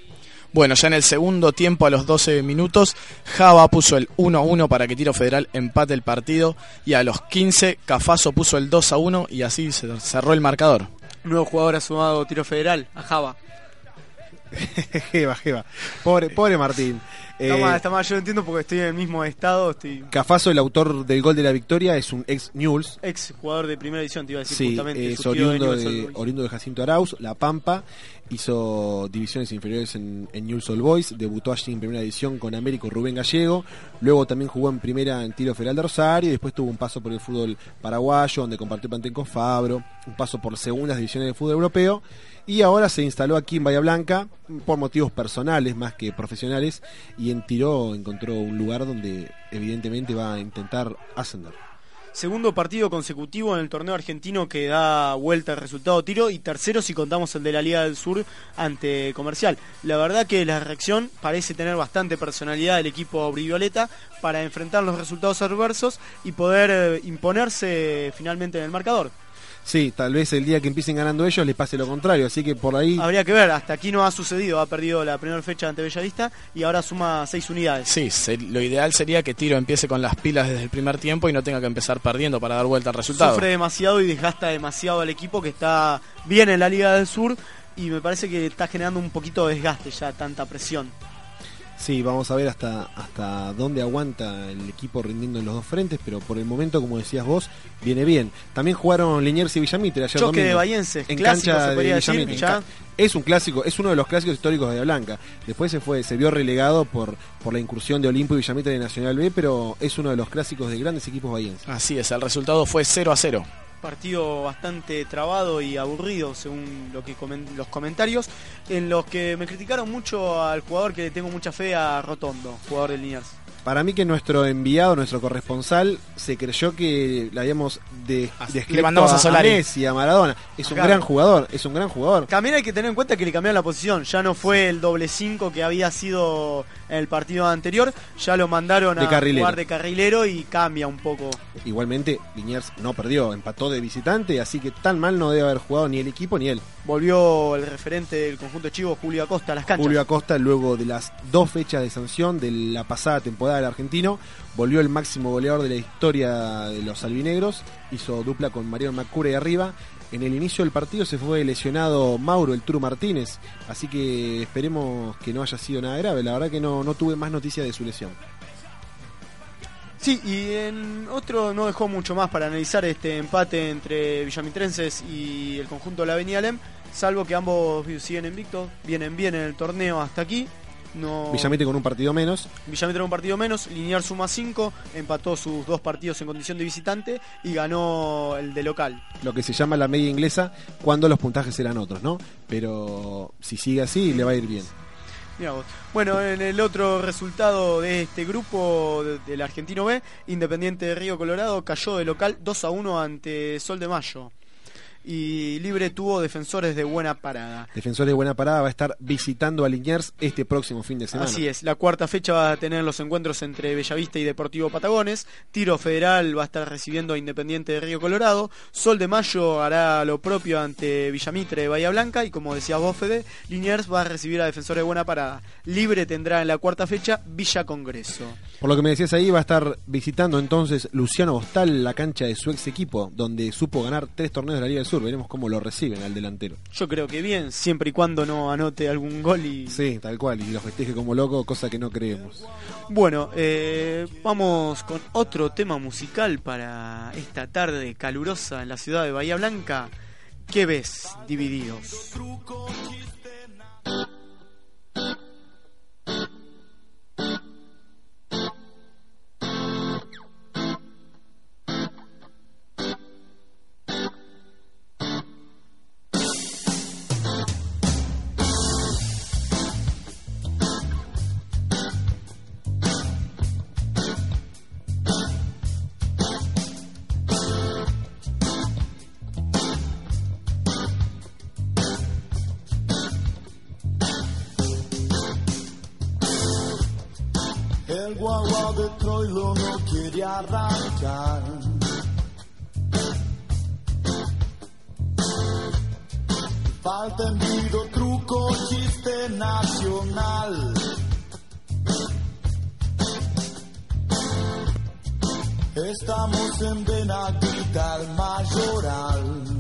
Bueno, ya en el segundo tiempo, a los 12 minutos, Java puso el 1 a 1 para que Tiro Federal empate el partido. Y a los 15, Cafaso puso el 2 a 1 y así se cerró el marcador. Nuevo jugador ha sumado Tiro Federal, a Java. jeva, jeva. Pobre, pobre Martín. Está Eh, mal, está mal, yo lo entiendo porque estoy en el mismo estado, estoy Cafaso, el autor del gol de la victoria, es un ex News. ex jugador de primera edición, te iba a decir Sí, justamente. es de oriundo de, oriundo de Jacinto Arauz, La Pampa, hizo divisiones inferiores en, en Newell's Old Boys, debutó allí en primera edición con Américo Rubén Gallego, luego también jugó en primera en Tiro Federal de Rosario, y después tuvo un paso por el fútbol paraguayo, donde compartió plantel con Fabro, un paso por segundas divisiones del fútbol europeo, y ahora se instaló aquí en Bahía Blanca por motivos personales más que profesionales, y en Tiro encontró un lugar donde evidentemente va a intentar ascender. Segundo partido consecutivo en el torneo argentino que da vuelta el resultado tiro y tercero si contamos el de la Liga del Sur ante Comercial. La verdad que la reacción parece tener bastante personalidad del equipo brivioleta para enfrentar los resultados adversos y poder eh, imponerse finalmente en el marcador. Sí, tal vez el día que empiecen ganando ellos les pase lo contrario, así que por ahí... Habría que ver, hasta aquí no ha sucedido, ha perdido la primera fecha ante Bellavista y ahora suma seis unidades. Sí, se- lo ideal sería que Tiro empiece con las pilas desde el primer tiempo y no tenga que empezar perdiendo para dar vuelta al resultado. Sufre demasiado y desgasta demasiado al equipo que está bien en la Liga del Sur y me parece que está generando un poquito de desgaste ya, tanta presión. Sí, vamos a ver hasta, hasta dónde aguanta el equipo rindiendo en los dos frentes, pero por el momento, como decías vos, viene bien. También jugaron Liniers y Villamitre ayer Choque domingo, de bahienses, en clásico, cancha se de podría decir, Villamitre. ya. Es un clásico, es uno de los clásicos históricos de Blanca. Después se fue, se vio relegado por, por la incursión de Olimpo y Villamitre de Nacional B, pero es uno de los clásicos de grandes equipos bahienses. Así es, el resultado fue 0 a 0. Partido bastante trabado y aburrido según lo que los comentarios, en los que me criticaron mucho al jugador que tengo mucha fe a Rotondo, jugador del Liniers. Para mí que nuestro enviado, nuestro corresponsal, se creyó que le habíamos de, le mandamos a Solari. Messi, a Maradona. Es un gran jugador, es un gran jugador. También hay que tener en cuenta que le cambiaron la posición. Ya no fue el doble 5 que había sido en el partido anterior. Ya lo mandaron De a carrilero. jugar de carrilero y cambia un poco. Igualmente, Liniers no perdió, empató de visitante, así que tan mal no debe haber jugado ni el equipo ni él. Volvió el referente del conjunto chivo, Julio Acosta, a las canchas. Julio Acosta, luego de las dos fechas de sanción de la pasada temporada del argentino, volvió el máximo goleador de la historia de los albinegros, hizo dupla con Mariano Macure arriba. En el inicio del partido se fue lesionado Mauro, el Turu Martínez, así que esperemos que no haya sido nada grave. La verdad que no, no tuve más noticias de su lesión. Sí, y en otro no dejó mucho más para analizar este empate entre Villamitrenses y el conjunto de la Avenida Lem, salvo que ambos siguen invictos, vienen bien en el torneo hasta aquí. No... Villamete con un partido menos. Villamitre un partido menos, Linear suma 5, empató sus dos partidos en condición de visitante y ganó el de local. lo que se llama la media inglesa cuando los puntajes eran otros, ¿no? Pero si sigue así, le va a ir bien. Bueno, en el otro resultado de este grupo de- del Argentino B, Independiente de Río Colorado cayó de local 2 a 1 ante Sol de Mayo. Y Libre tuvo defensores de buena parada. Defensor de Buena Parada va a estar visitando a Liniers este próximo fin de semana. Así es, la cuarta fecha va a tener los encuentros entre Bellavista y Deportivo Patagones. Tiro Federal va a estar recibiendo a Independiente de Río Colorado. Sol de Mayo hará lo propio ante Villamitre de Bahía Blanca. Y como decía vos, Fede, Liniers va a recibir a Defensores de Buena Parada. Libre tendrá en la cuarta fecha Villa Congreso. Por lo que me decías ahí, va a estar visitando entonces Luciano Bostal la cancha de su ex equipo, donde supo ganar tres torneos de la Liga del Sur. Veremos cómo lo reciben al delantero. Yo creo que bien, siempre y cuando no anote algún gol y Sí, tal cual, y lo festeje como loco, cosa que no creemos. Bueno, eh, vamos con otro tema musical para esta tarde calurosa en la ciudad de Bahía Blanca. ¿Qué ves? Divididos. Troilo no quiere arrancar. Falta envido, truco, chiste nacional. Estamos en Benaguita, el mayoral.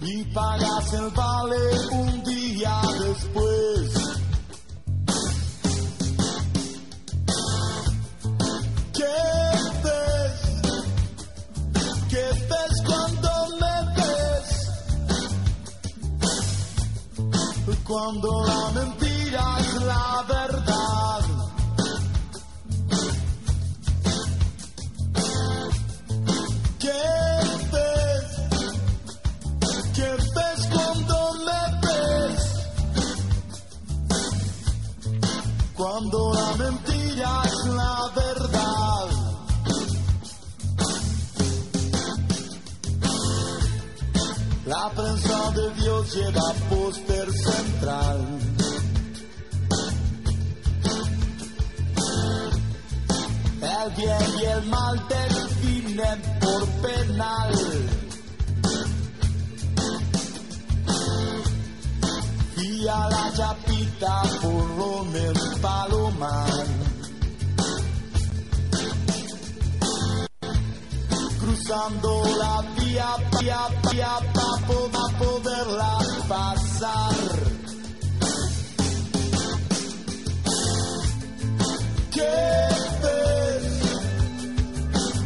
y pagas el vale un día después. Cuando la mentira es la verdad. ¿Qué ves? ¿Qué ves cuando me ves? Cuando la mentira La prensa de Dios lleva póster central. El bien y el mal definen por penal. Y a la chapita por en Palomar. Cruzando la vía, vía, vía, para poderla pasar. ¿Qué ves?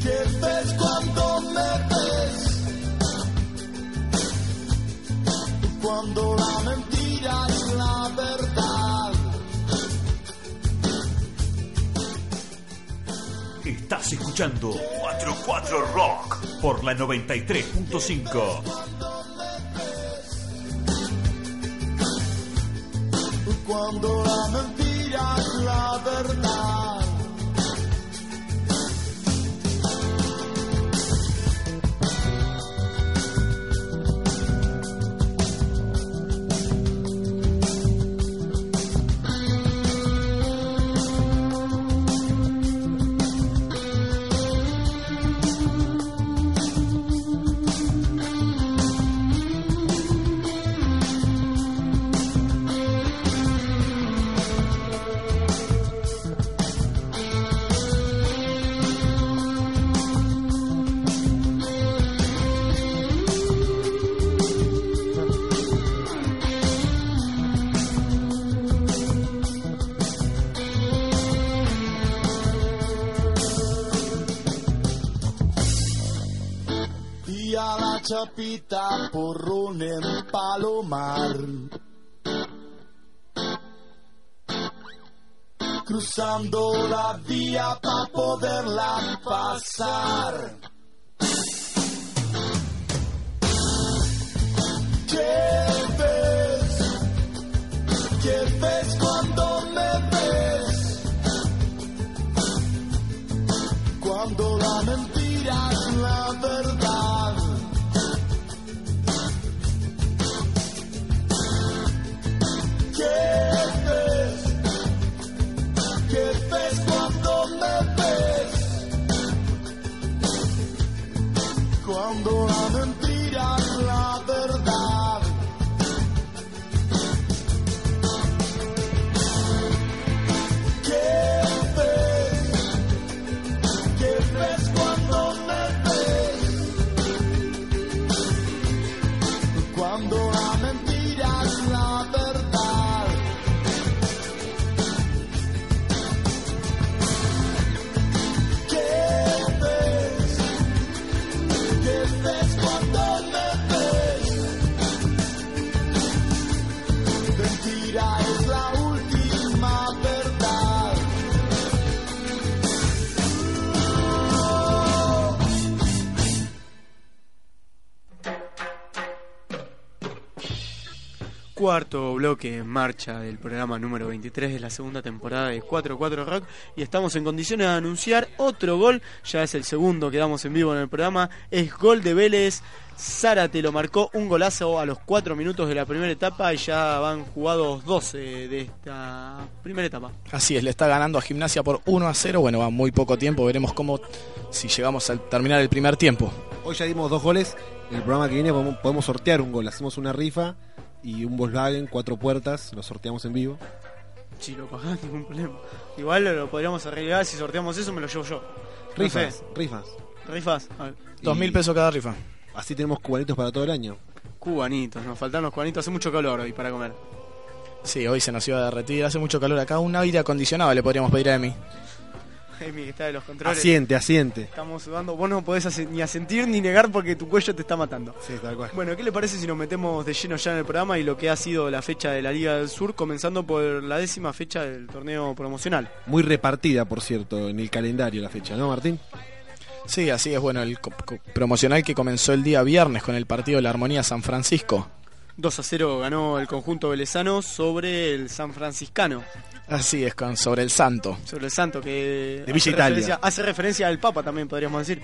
¿Qué ves cuando me ves? Cuando la mentira es la verdad. Estás escuchando 44 Rock por la 93.5. Cuando la mentira es la verdad. Chapita porrón en Palomar. Cruzando la vía para poderla pasar. Cuarto bloque en marcha del programa número 23 de la segunda temporada de 4-4 Rock y estamos en condiciones de anunciar otro gol, ya es el segundo que damos en vivo en el programa, es gol de Vélez, Zárate lo marcó un golazo a los 4 minutos de la primera etapa y ya van jugados 12 de esta primera etapa. Así es, le está ganando a Gimnasia por 1 a 0. Bueno, va muy poco tiempo, veremos cómo si llegamos a terminar el primer tiempo. Hoy ya dimos dos goles. En el programa que viene podemos, podemos sortear un gol. Hacemos una rifa y un Volkswagen, cuatro puertas. Lo sorteamos en vivo. Si lo pagás, ningún problema. Igual lo, lo podríamos arreglar si sorteamos eso, me lo llevo yo. No Rifas, sé. rifas. Rifas. A ver. Dos mil pesos cada rifa. Así tenemos cubanitos para todo el año. Cubanitos, nos faltan los cubanitos. Hace mucho calor hoy para comer. Sí, hoy se nos iba a derretir, hace mucho calor acá. Un aire acondicionado le podríamos pedir a Emi. Emi, que está de los controles. Asiente, asiente. Estamos sudando. Vos no podés ni asentir ni negar porque tu cuello te está matando. Sí, tal cual. Bueno, ¿qué le parece si nos metemos de lleno ya en el programa y lo que ha sido la fecha de la Liga del Sur, comenzando por la décima fecha del torneo promocional? Muy repartida, por cierto, en el calendario la fecha, ¿no, Martín? Sí, así es. Bueno, el promocional que comenzó el día viernes con el partido de la Armonía San Francisco. 2 a 0 ganó el conjunto velezano sobre el San Franciscano, Así es, con, sobre el Santo. sobre el Santo, que De Villa hace Italia. referencia- hace referencia al Papa también, podríamos decir.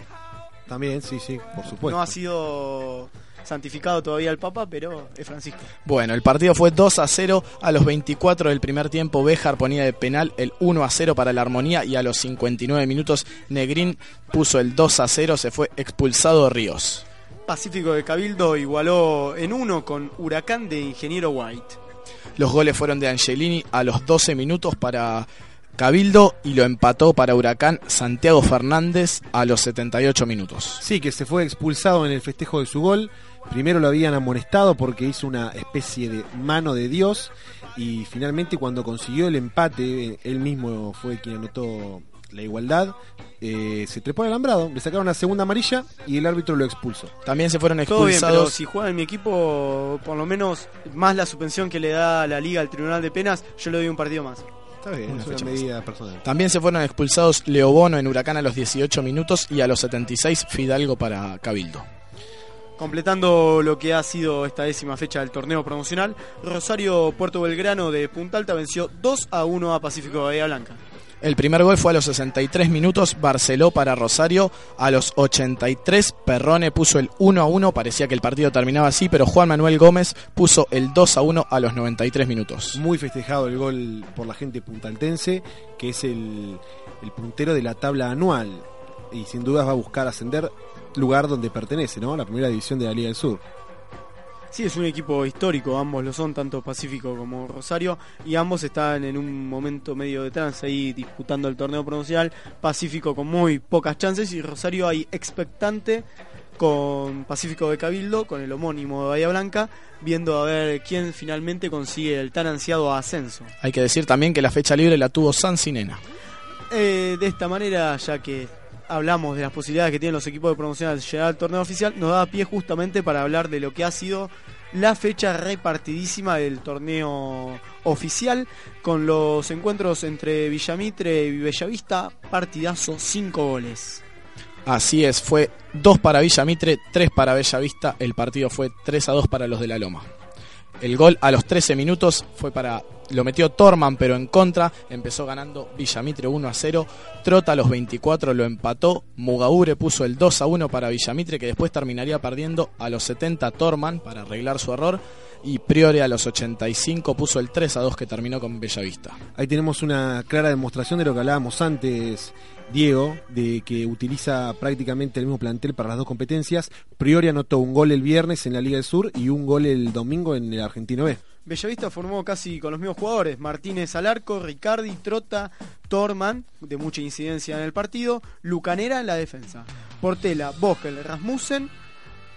También, sí, sí, por supuesto. No ha sido santificado todavía el Papa, pero es Francisco. Bueno, el partido fue 2 a 0 a los 24 del primer tiempo. Béjar ponía de penal el 1 a 0 para la Armonía y a los 59 minutos Negrín puso el 2 a 0. Se fue expulsado Ríos. Pacífico de Cabildo igualó en uno con Huracán de Ingeniero White. Los goles fueron de Angelini a los 12 minutos para Cabildo y lo empató para Huracán Santiago Fernández a los 78 minutos. Sí, que se fue expulsado en el festejo de su gol. Primero lo habían amonestado porque hizo una especie de mano de Dios y finalmente cuando consiguió el empate, él mismo fue quien anotó la igualdad, eh, se trepó al alambrado, le sacaron la segunda amarilla y el árbitro lo expulsó. También se fueron Todo bien, pero expulsados. si juega en mi equipo, por lo menos más la suspensión que le da la liga al Tribunal de Penas, yo le doy un partido más. Está bien, Una es una fecha medida personal. También se fueron expulsados Leobono en Huracán a los 18 minutos y a los 76 Fidalgo para Cabildo. Completando lo que ha sido esta décima fecha del torneo promocional, Rosario Puerto Belgrano de Punta Alta venció 2 a 1 a Pacífico de Bahía Blanca. El primer gol fue a los 63 minutos, Barceló para Rosario. A los 83, Perrone puso el 1 a 1. Parecía que el partido terminaba así, pero Juan Manuel Gómez puso el 2 a 1 a los 93 minutos. Muy festejado el gol por la gente puntaltense, que es el, puntero de la tabla anual. Y sin dudas va a buscar ascender lugar donde pertenece, ¿no? La primera división de la Liga del Sur. Sí, es un equipo histórico, ambos lo son, tanto Pacífico como Rosario, y ambos están en un momento medio de trance ahí disputando el torneo promocional. Pacífico con muy pocas chances y Rosario ahí expectante con Pacífico de Cabildo, con el homónimo de Bahía Blanca, viendo a ver quién finalmente consigue el tan ansiado ascenso. Hay que decir también que la fecha libre la tuvo San Sinena. Eh, de esta manera, ya que hablamos de las posibilidades que tienen los equipos de promoción al llegar al torneo oficial, nos da pie justamente para hablar de lo que ha sido la fecha repartidísima del torneo oficial con los encuentros entre Villamitre y Bellavista, partidazo, 5 goles. Así es, fue 2 para Villamitre, 3 para Bellavista. El partido fue 3 a 2 para los de la Loma. El gol a los 13 minutos fue para. Lo metió Torman, pero en contra. Empezó ganando Villamitre 1 a 0. Trota a los 24 lo empató. Mugaure puso el 2 a 1 para Villamitre, que después terminaría perdiendo a los 70 Torman para arreglar su error. Y Priore a los 85 puso el 3 a 2 que terminó con Bellavista. Ahí tenemos una clara demostración de lo que hablábamos antes, Diego, de que utiliza prácticamente el mismo plantel para las dos competencias. Priori anotó un gol el viernes en la Liga del Sur y un gol el domingo en el Argentino B. Bellavista formó casi con los mismos jugadores, Martínez al arco, Ricardi, Trota, Torman, de mucha incidencia en el partido, Lucanera en la defensa, Portela, Vogel, Rasmussen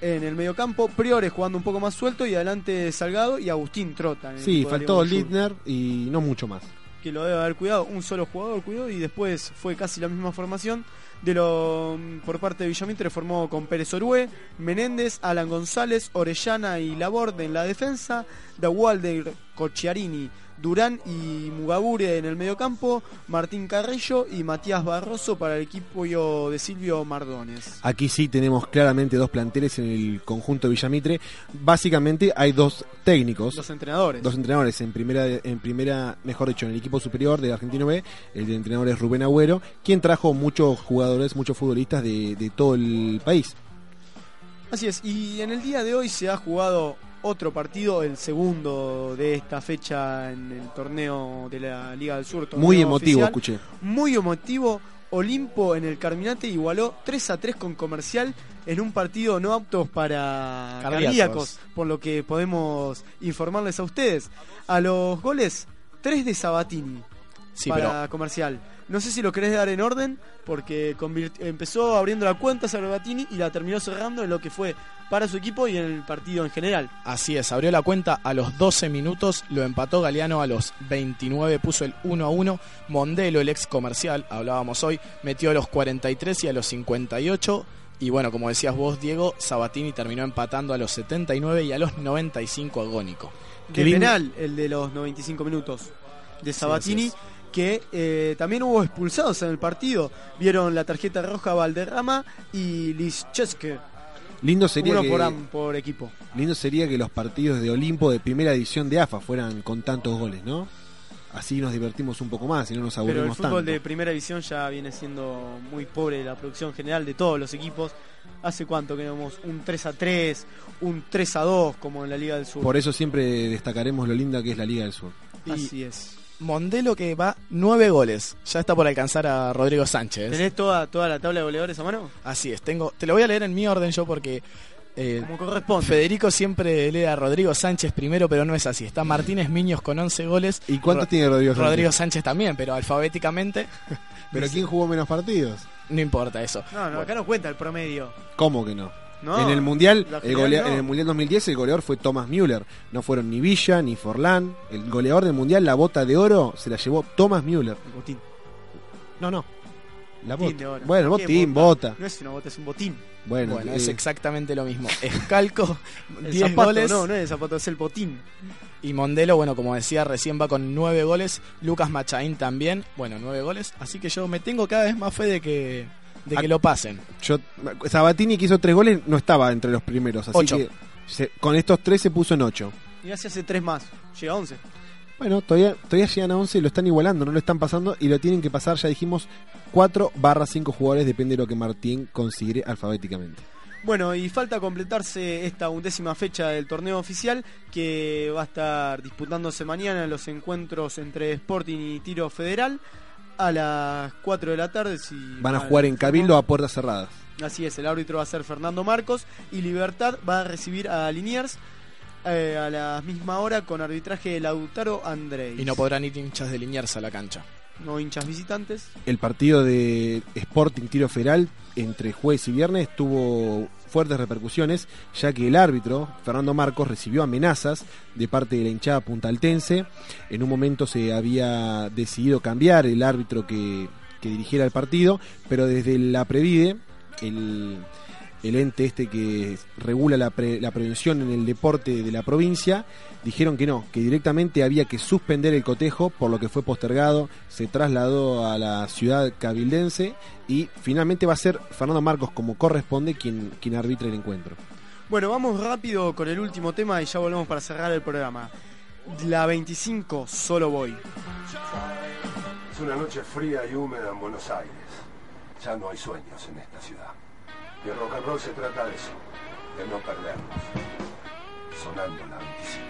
en el mediocampo, Priore jugando un poco más suelto y adelante Salgado y Agustín Trota. en el Sí, faltó Littner y no mucho más. Que lo debe haber cuidado, un solo jugador cuidó y después fue casi la misma formación. De lo, por parte de Villamitre formó con Pérez Orué, Menéndez, Alan González, Orellana y Laborde en la defensa, Dawalder, Cocciarini, Durán y Mugabure en el mediocampo, Martín Carrillo y Matías Barroso para el equipo de Silvio Mardones. Aquí sí tenemos claramente dos planteles en el conjunto de Villamitre. Básicamente hay dos técnicos. Los entrenadores. Dos entrenadores en primera, en primera, mejor dicho, en el equipo superior del Argentino B. El de entrenador es Rubén Agüero, quien trajo muchos jugadores, muchos futbolistas de, de todo el país. Así es, y en el día de hoy se ha jugado otro partido, el segundo de esta fecha en el torneo de la Liga del Sur. Muy emotivo, oficial. escuché. Muy emotivo. Olimpo en el Carminate igualó 3 a 3 con Comercial en un partido no aptos para Cardíacos. cardíacos, por lo que podemos informarles a ustedes. A los goles, 3 de Sabatini Sí, para Comercial. No sé si lo querés dar en orden, porque empezó abriendo la cuenta Sabatini y la terminó cerrando en lo que fue para su equipo y en el partido en general. Así es, abrió la cuenta a los 12 minutos, lo empató Galeano a los 29, puso el 1 a 1. Mondelo, el ex comercial, hablábamos hoy, metió a los 43 y a los 58. Y bueno, como decías vos, Diego, Sabatini terminó empatando a los 79 y a los 95 agónico. de penal, el de los 95 minutos de Sabatini, así que eh, también hubo expulsados en el partido. Vieron la tarjeta roja Valderrama y Lischeske, Lindo sería uno que, por, equipo. lindo sería que los partidos de Olimpo de primera edición de AFA fueran con tantos goles, ¿no? Así nos divertimos un poco más y no nos Pero el aburrimos fútbol tanto. de primera división ya viene siendo muy pobre la producción general de todos los equipos. ¿Hace cuánto que no vemos un 3 a 3, un 3 a 2 como en la Liga del Sur? Por eso siempre destacaremos lo linda que es la Liga del Sur. Así es. Mondelo que va nueve goles. Ya está por alcanzar a Rodrigo Sánchez. ¿Tenés toda, toda la tabla de goleadores a mano? Así es, tengo, te lo voy a leer en mi orden yo porque eh, Como corresponde. Federico siempre lee a Rodrigo Sánchez primero, pero no es así. Está Martínez Miños con 11 goles. ¿Y cuántos Ro- tiene Rodrigo Sánchez? Rodrigo Sánchez también, pero alfabéticamente ¿Pero quién jugó menos partidos? no importa eso. No, no, acá no cuenta el promedio. ¿Cómo que no? No, en el mundial, la el final golea- no. en el mundial 2010 el goleador fue Thomas Müller. No fueron ni Villa ni Forlán. El goleador del mundial, la bota de oro, se la llevó Thomas Müller. El botín. No, no. La Botín bota. de oro. Bueno, el ¿Qué botín, bota. No es una bota, es un botín. Bueno, Bueno, eh, es exactamente lo mismo. Escalco, El 10 zapato, goles. no, no es el zapato, es el botín. Y Mondelo, bueno, como decía, recién va con 9 goles. Lucas Machaín también, bueno, 9 goles. Así que yo me tengo cada vez más fe de que, de que lo pasen. yo, Sabatini que hizo tres goles no estaba entre los primeros, así Ocho. que se- con estos tres se puso en ocho. Y así hace tres más. Llega a 11. Bueno, todavía, todavía llegan a 11 y lo están igualando, no lo están pasando y lo tienen que pasar, ya dijimos, 4 barra 5 jugadores, depende de lo que Martín considere alfabéticamente. Bueno, y falta completarse esta undécima fecha del torneo oficial que va a estar disputándose mañana en los encuentros entre Sporting y Tiro Federal a las 4 de la tarde. Si Van a jugar en. Cabildo a puertas cerradas. Así es, el árbitro va a ser Fernando Marcos y Libertad va a recibir a Liniers eh, a la misma hora con arbitraje de Lautaro Andrei. Y no podrán ir hinchas de Liniers a la cancha. No hinchas visitantes. El partido de Sporting Tiro Federal entre jueves y viernes tuvo fuertes repercusiones, ya que el árbitro, Fernando Marcos, recibió amenazas de parte de la hinchada puntaltense. En un momento se había decidido cambiar el árbitro que, que dirigiera el partido, pero desde la Previde, el, el ente este que regula la, pre- la prevención en el deporte de la provincia, dijeron que no, que directamente había que suspender el cotejo, por lo que fue postergado, se trasladó a la ciudad cabildense y finalmente va a ser Fernando Marcos como corresponde quien, quien arbitre el encuentro. Bueno, vamos rápido con el último tema y ya volvemos para cerrar el programa. La 25, solo voy. Es una noche fría y húmeda en Buenos Aires. Ya no hay sueños en esta ciudad. Y el rock and roll se trata de eso, de no perdernos. Sonando la 25.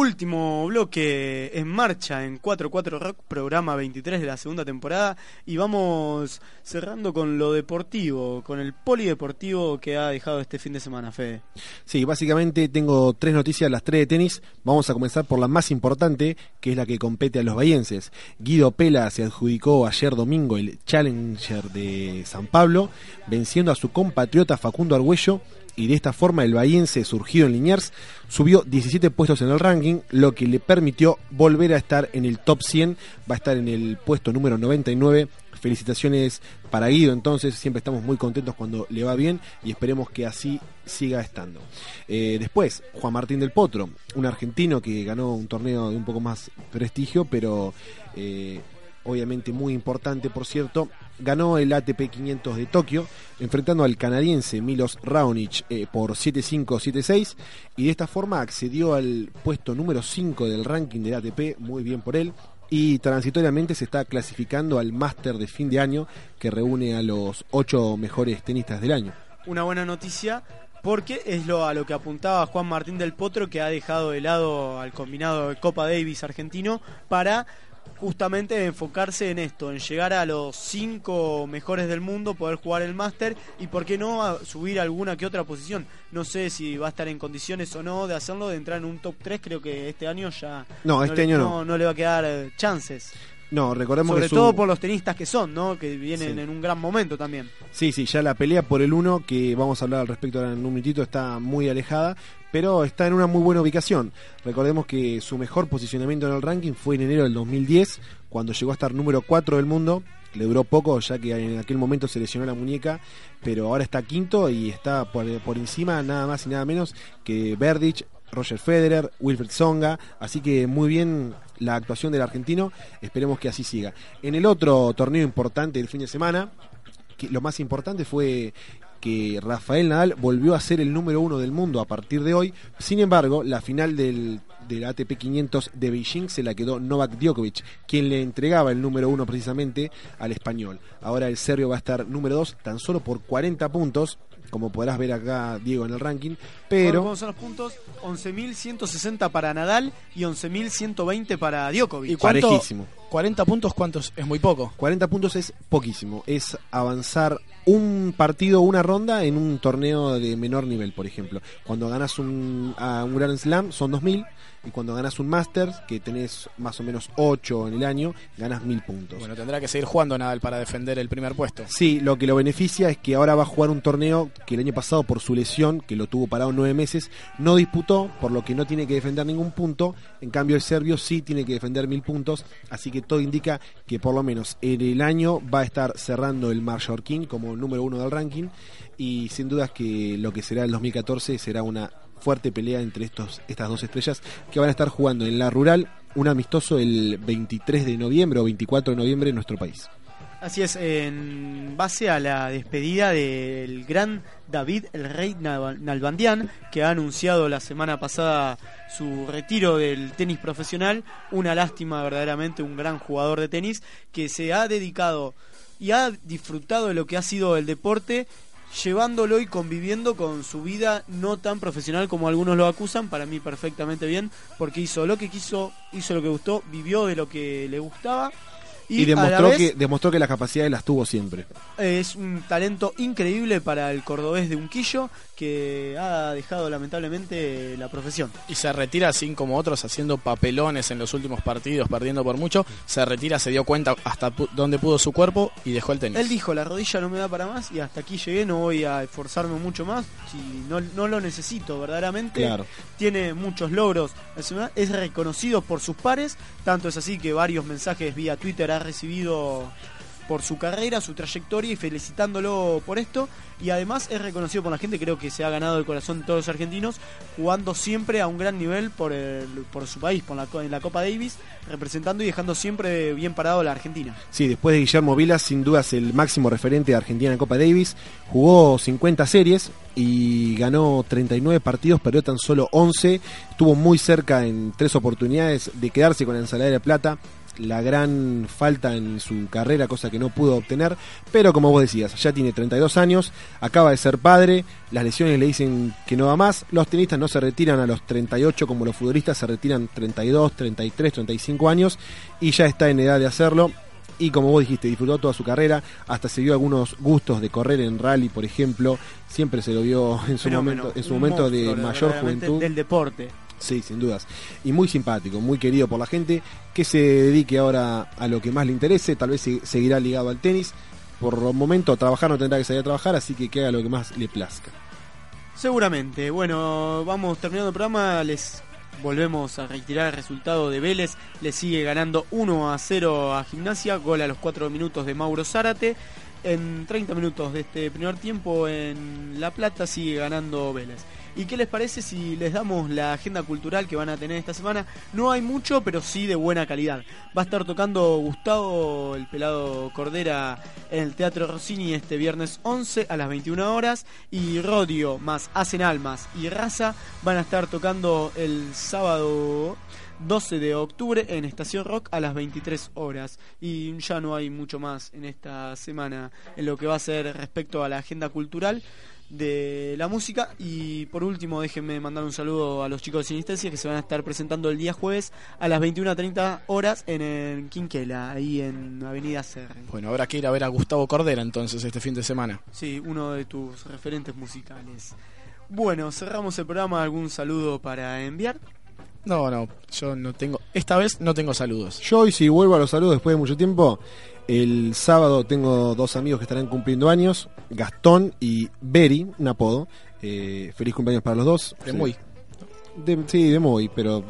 Último bloque en marcha en 44 Rock, programa 23 de la segunda temporada. Y vamos cerrando con lo deportivo, con el polideportivo que ha dejado este fin de semana, Fede. Sí, básicamente tengo tres noticias, las tres de tenis. Vamos a comenzar por la más importante, que es la que compete a los bahienses. Guido Pela se adjudicó ayer domingo el Challenger de San Pablo, venciendo a su compatriota Facundo Argüello y de esta forma el bahiense surgido en Liniers subió 17 puestos en el ranking, lo que le permitió volver a estar en el top 100, va a estar en el puesto número 99. Felicitaciones para Guido, entonces siempre estamos muy contentos cuando le va bien y esperemos que así siga estando. Eh, después, Juan Martín del Potro, un argentino que ganó un torneo de un poco más prestigio, pero eh, obviamente muy importante, por cierto, ganó el ATP 500 de Tokio, enfrentando al canadiense Milos Raonic eh, por 7-5, 7-6, y de esta forma accedió al puesto número 5 del ranking del ATP, muy bien por él, y transitoriamente se está clasificando al máster de fin de año que reúne a los 8 mejores tenistas del año. Una buena noticia porque es lo a lo que apuntaba Juan Martín del Potro que ha dejado de lado al combinado de Copa Davis argentino para justamente enfocarse en esto, en llegar a los cinco mejores del mundo, poder jugar el máster y por qué no a subir alguna que otra posición. No sé si va a estar en condiciones o no de hacerlo, de entrar en un top 3, creo que este año ya No, este le, año no. no le va a quedar eh, chances. No, recordemos Sobre que su- todo por los tenistas que son, ¿no? Que vienen Sí. en un gran momento también. Sí, sí, ya la pelea por el 1, que vamos a hablar al respecto ahora en un minutito, está muy alejada, pero está en una muy buena ubicación. Recordemos que su mejor posicionamiento en el ranking fue en enero del 2010, cuando llegó a estar número 4 del mundo. Le duró poco, ya que en aquel momento se lesionó la muñeca, pero ahora está quinto y está por, encima nada más y nada menos que Berdich, Roger Federer, Wilfred Songa, así que muy bien la actuación del argentino, esperemos que así siga. En el otro torneo importante del fin de semana, lo más importante fue que Rafael Nadal volvió a ser el número uno del mundo a partir de hoy. Sin embargo, la final del, del ATP 500 de Beijing se la quedó Novak Djokovic, quien le entregaba el número uno precisamente al español. Ahora el serbio va a estar número dos tan solo por 40 puntos, como podrás ver acá, Diego, en el ranking. Pero ¿Cómo son los puntos? 11.160 para Nadal y 11.120 para Djokovic. ¿Y cuánto? parejísimo. 40 puntos, ¿cuántos? Es muy poco. 40 puntos es poquísimo. Es avanzar un partido, una ronda en un torneo de menor nivel, por ejemplo. Cuando ganas un, a un Grand Slam son 2000 y cuando ganas un Masters, que tenés más o menos 8 en el año, ganas 1000 puntos. Bueno, tendrá que seguir jugando Nadal para defender el primer puesto. Sí, lo que lo beneficia es que ahora va a jugar un torneo que el año pasado por su lesión, que lo tuvo parado nueve meses, no disputó, por lo que no tiene que defender ningún punto. En cambio el serbio sí tiene que defender mil puntos, así que todo indica que por lo menos en el año va a estar cerrando el Mallorquín como número uno del ranking y sin dudas que lo que será el 2014 será una fuerte pelea entre estos, estas dos estrellas que van a estar jugando en la rural un amistoso el 23 de noviembre o 24 de noviembre en nuestro país. Así es, en base a la despedida del gran David el Rey Nal- Nalbandian, que ha anunciado la semana pasada su retiro del tenis profesional, una lástima verdaderamente, un gran jugador de tenis que se ha dedicado y ha disfrutado de lo que ha sido el deporte llevándolo y conviviendo con su vida no tan profesional como algunos lo acusan, para mí perfectamente bien, porque hizo lo que quiso, hizo lo que gustó, vivió de lo que le gustaba Y, demostró, vez- que, demostró que las capacidades las tuvo siempre. es un talento increíble para el cordobés de Unquillo que ha dejado lamentablemente la profesión. Y se retira así como otros haciendo papelones en los últimos partidos, perdiendo por mucho. Se retira, se dio cuenta hasta dónde pudo su cuerpo y dejó el tenis. Él dijo, la rodilla no me da para más y hasta aquí llegué, no voy a esforzarme mucho más, si no, no lo necesito verdaderamente. Claro. Tiene muchos logros, es reconocido por sus pares, tanto es así que varios mensajes vía Twitter ha recibido por su carrera, su trayectoria y felicitándolo por esto. Y además es reconocido por la gente, creo que se ha ganado el corazón de todos los argentinos, jugando siempre a un gran nivel por, el- por su país, por la, en la Copa Davis, representando y dejando siempre bien parado a la Argentina. Sí, después de Guillermo Vilas, sin duda es el máximo referente de Argentina en Copa Davis. Jugó 50 series y ganó 39 partidos, perdió tan solo 11. Estuvo muy cerca en tres oportunidades de quedarse con la ensalada de plata. La gran falta en su carrera, cosa que no pudo obtener, pero como vos decías, ya tiene 32 años, acaba de ser padre, las lesiones le dicen que no va más, los tenistas no se retiran a los 38 como los futbolistas se retiran 32, 33, 35 años y ya está en edad de hacerlo. Y como vos dijiste, disfrutó toda su carrera, hasta se dio algunos gustos de correr en rally, por ejemplo. Siempre se lo vio en su momento, en su momento de mayor juventud. Del deporte. Sí, sin dudas. Y muy simpático, muy querido por la gente, que se dedique ahora a lo que más le interese, tal vez se- seguirá ligado al tenis. Por el momento, trabajar no tendrá que salir a trabajar, así que que haga lo que más le plazca. Seguramente. Bueno, vamos terminando el programa. Les volvemos a retirar el resultado de Vélez. Le sigue ganando 1 a 0 a Gimnasia. Gol a los 4 minutos de Mauro Zárate. En 30 minutos de este primer tiempo en La Plata sigue ganando Vélez. ¿Y qué les parece si les damos la agenda cultural que van a tener esta semana? No hay mucho, pero sí de buena calidad. Va a estar tocando Gustavo, el pelado Cordera, en el Teatro Rossini este viernes 11 a las 21 horas. Y Rodio, más Hacen Almas y Raza van a estar tocando el sábado 12 de octubre en Estación Rock a las 23 horas. Y ya no hay mucho más en esta semana en lo que va a ser respecto a la agenda cultural de la música y por último déjenme mandar un saludo a los chicos de Sinestesia que se van a estar presentando el día jueves a las 21.30 horas en el Quinquela, ahí en Avenida Serre. Bueno, habrá que ir a ver a Gustavo Cordera entonces este fin de semana. Sí, uno de tus referentes musicales. Bueno, cerramos el programa. ¿Algún saludo para enviar? No, no, yo no tengo. Esta vez no tengo saludos. Yo hoy si vuelvo a los saludos después de mucho tiempo, el sábado tengo dos amigos que estarán cumpliendo años, Gastón y Beri, un apodo. Eh, feliz cumpleaños para los dos. De Sí. muy. De- sí, de muy, pero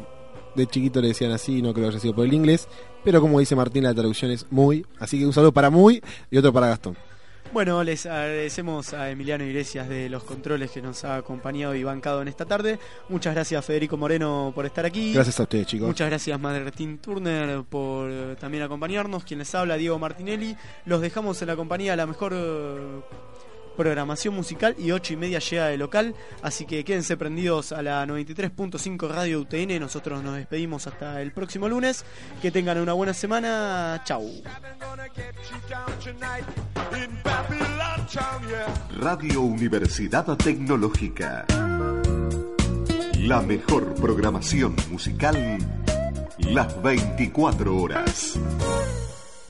de chiquito le decían así, no creo que haya sido por el inglés. Pero como dice Martín, la traducción es muy. Así que un saludo para muy y otro para Gastón. Bueno, les agradecemos a Emiliano Iglesias de los controles que nos ha acompañado y bancado en esta tarde. Muchas gracias Federico Moreno por estar aquí. Gracias a ustedes, chicos. Muchas gracias Martín Turner por eh, también acompañarnos. Quien les habla, Diego Martinelli. Los dejamos en la compañía de la mejor eh, programación musical y ocho y media llega de local. Así que quédense prendidos a la 93.5 Radio UTN. Nosotros nos despedimos hasta el próximo lunes. Que tengan una buena semana. Chau. Radio Universidad Tecnológica. La mejor programación musical las 24 horas.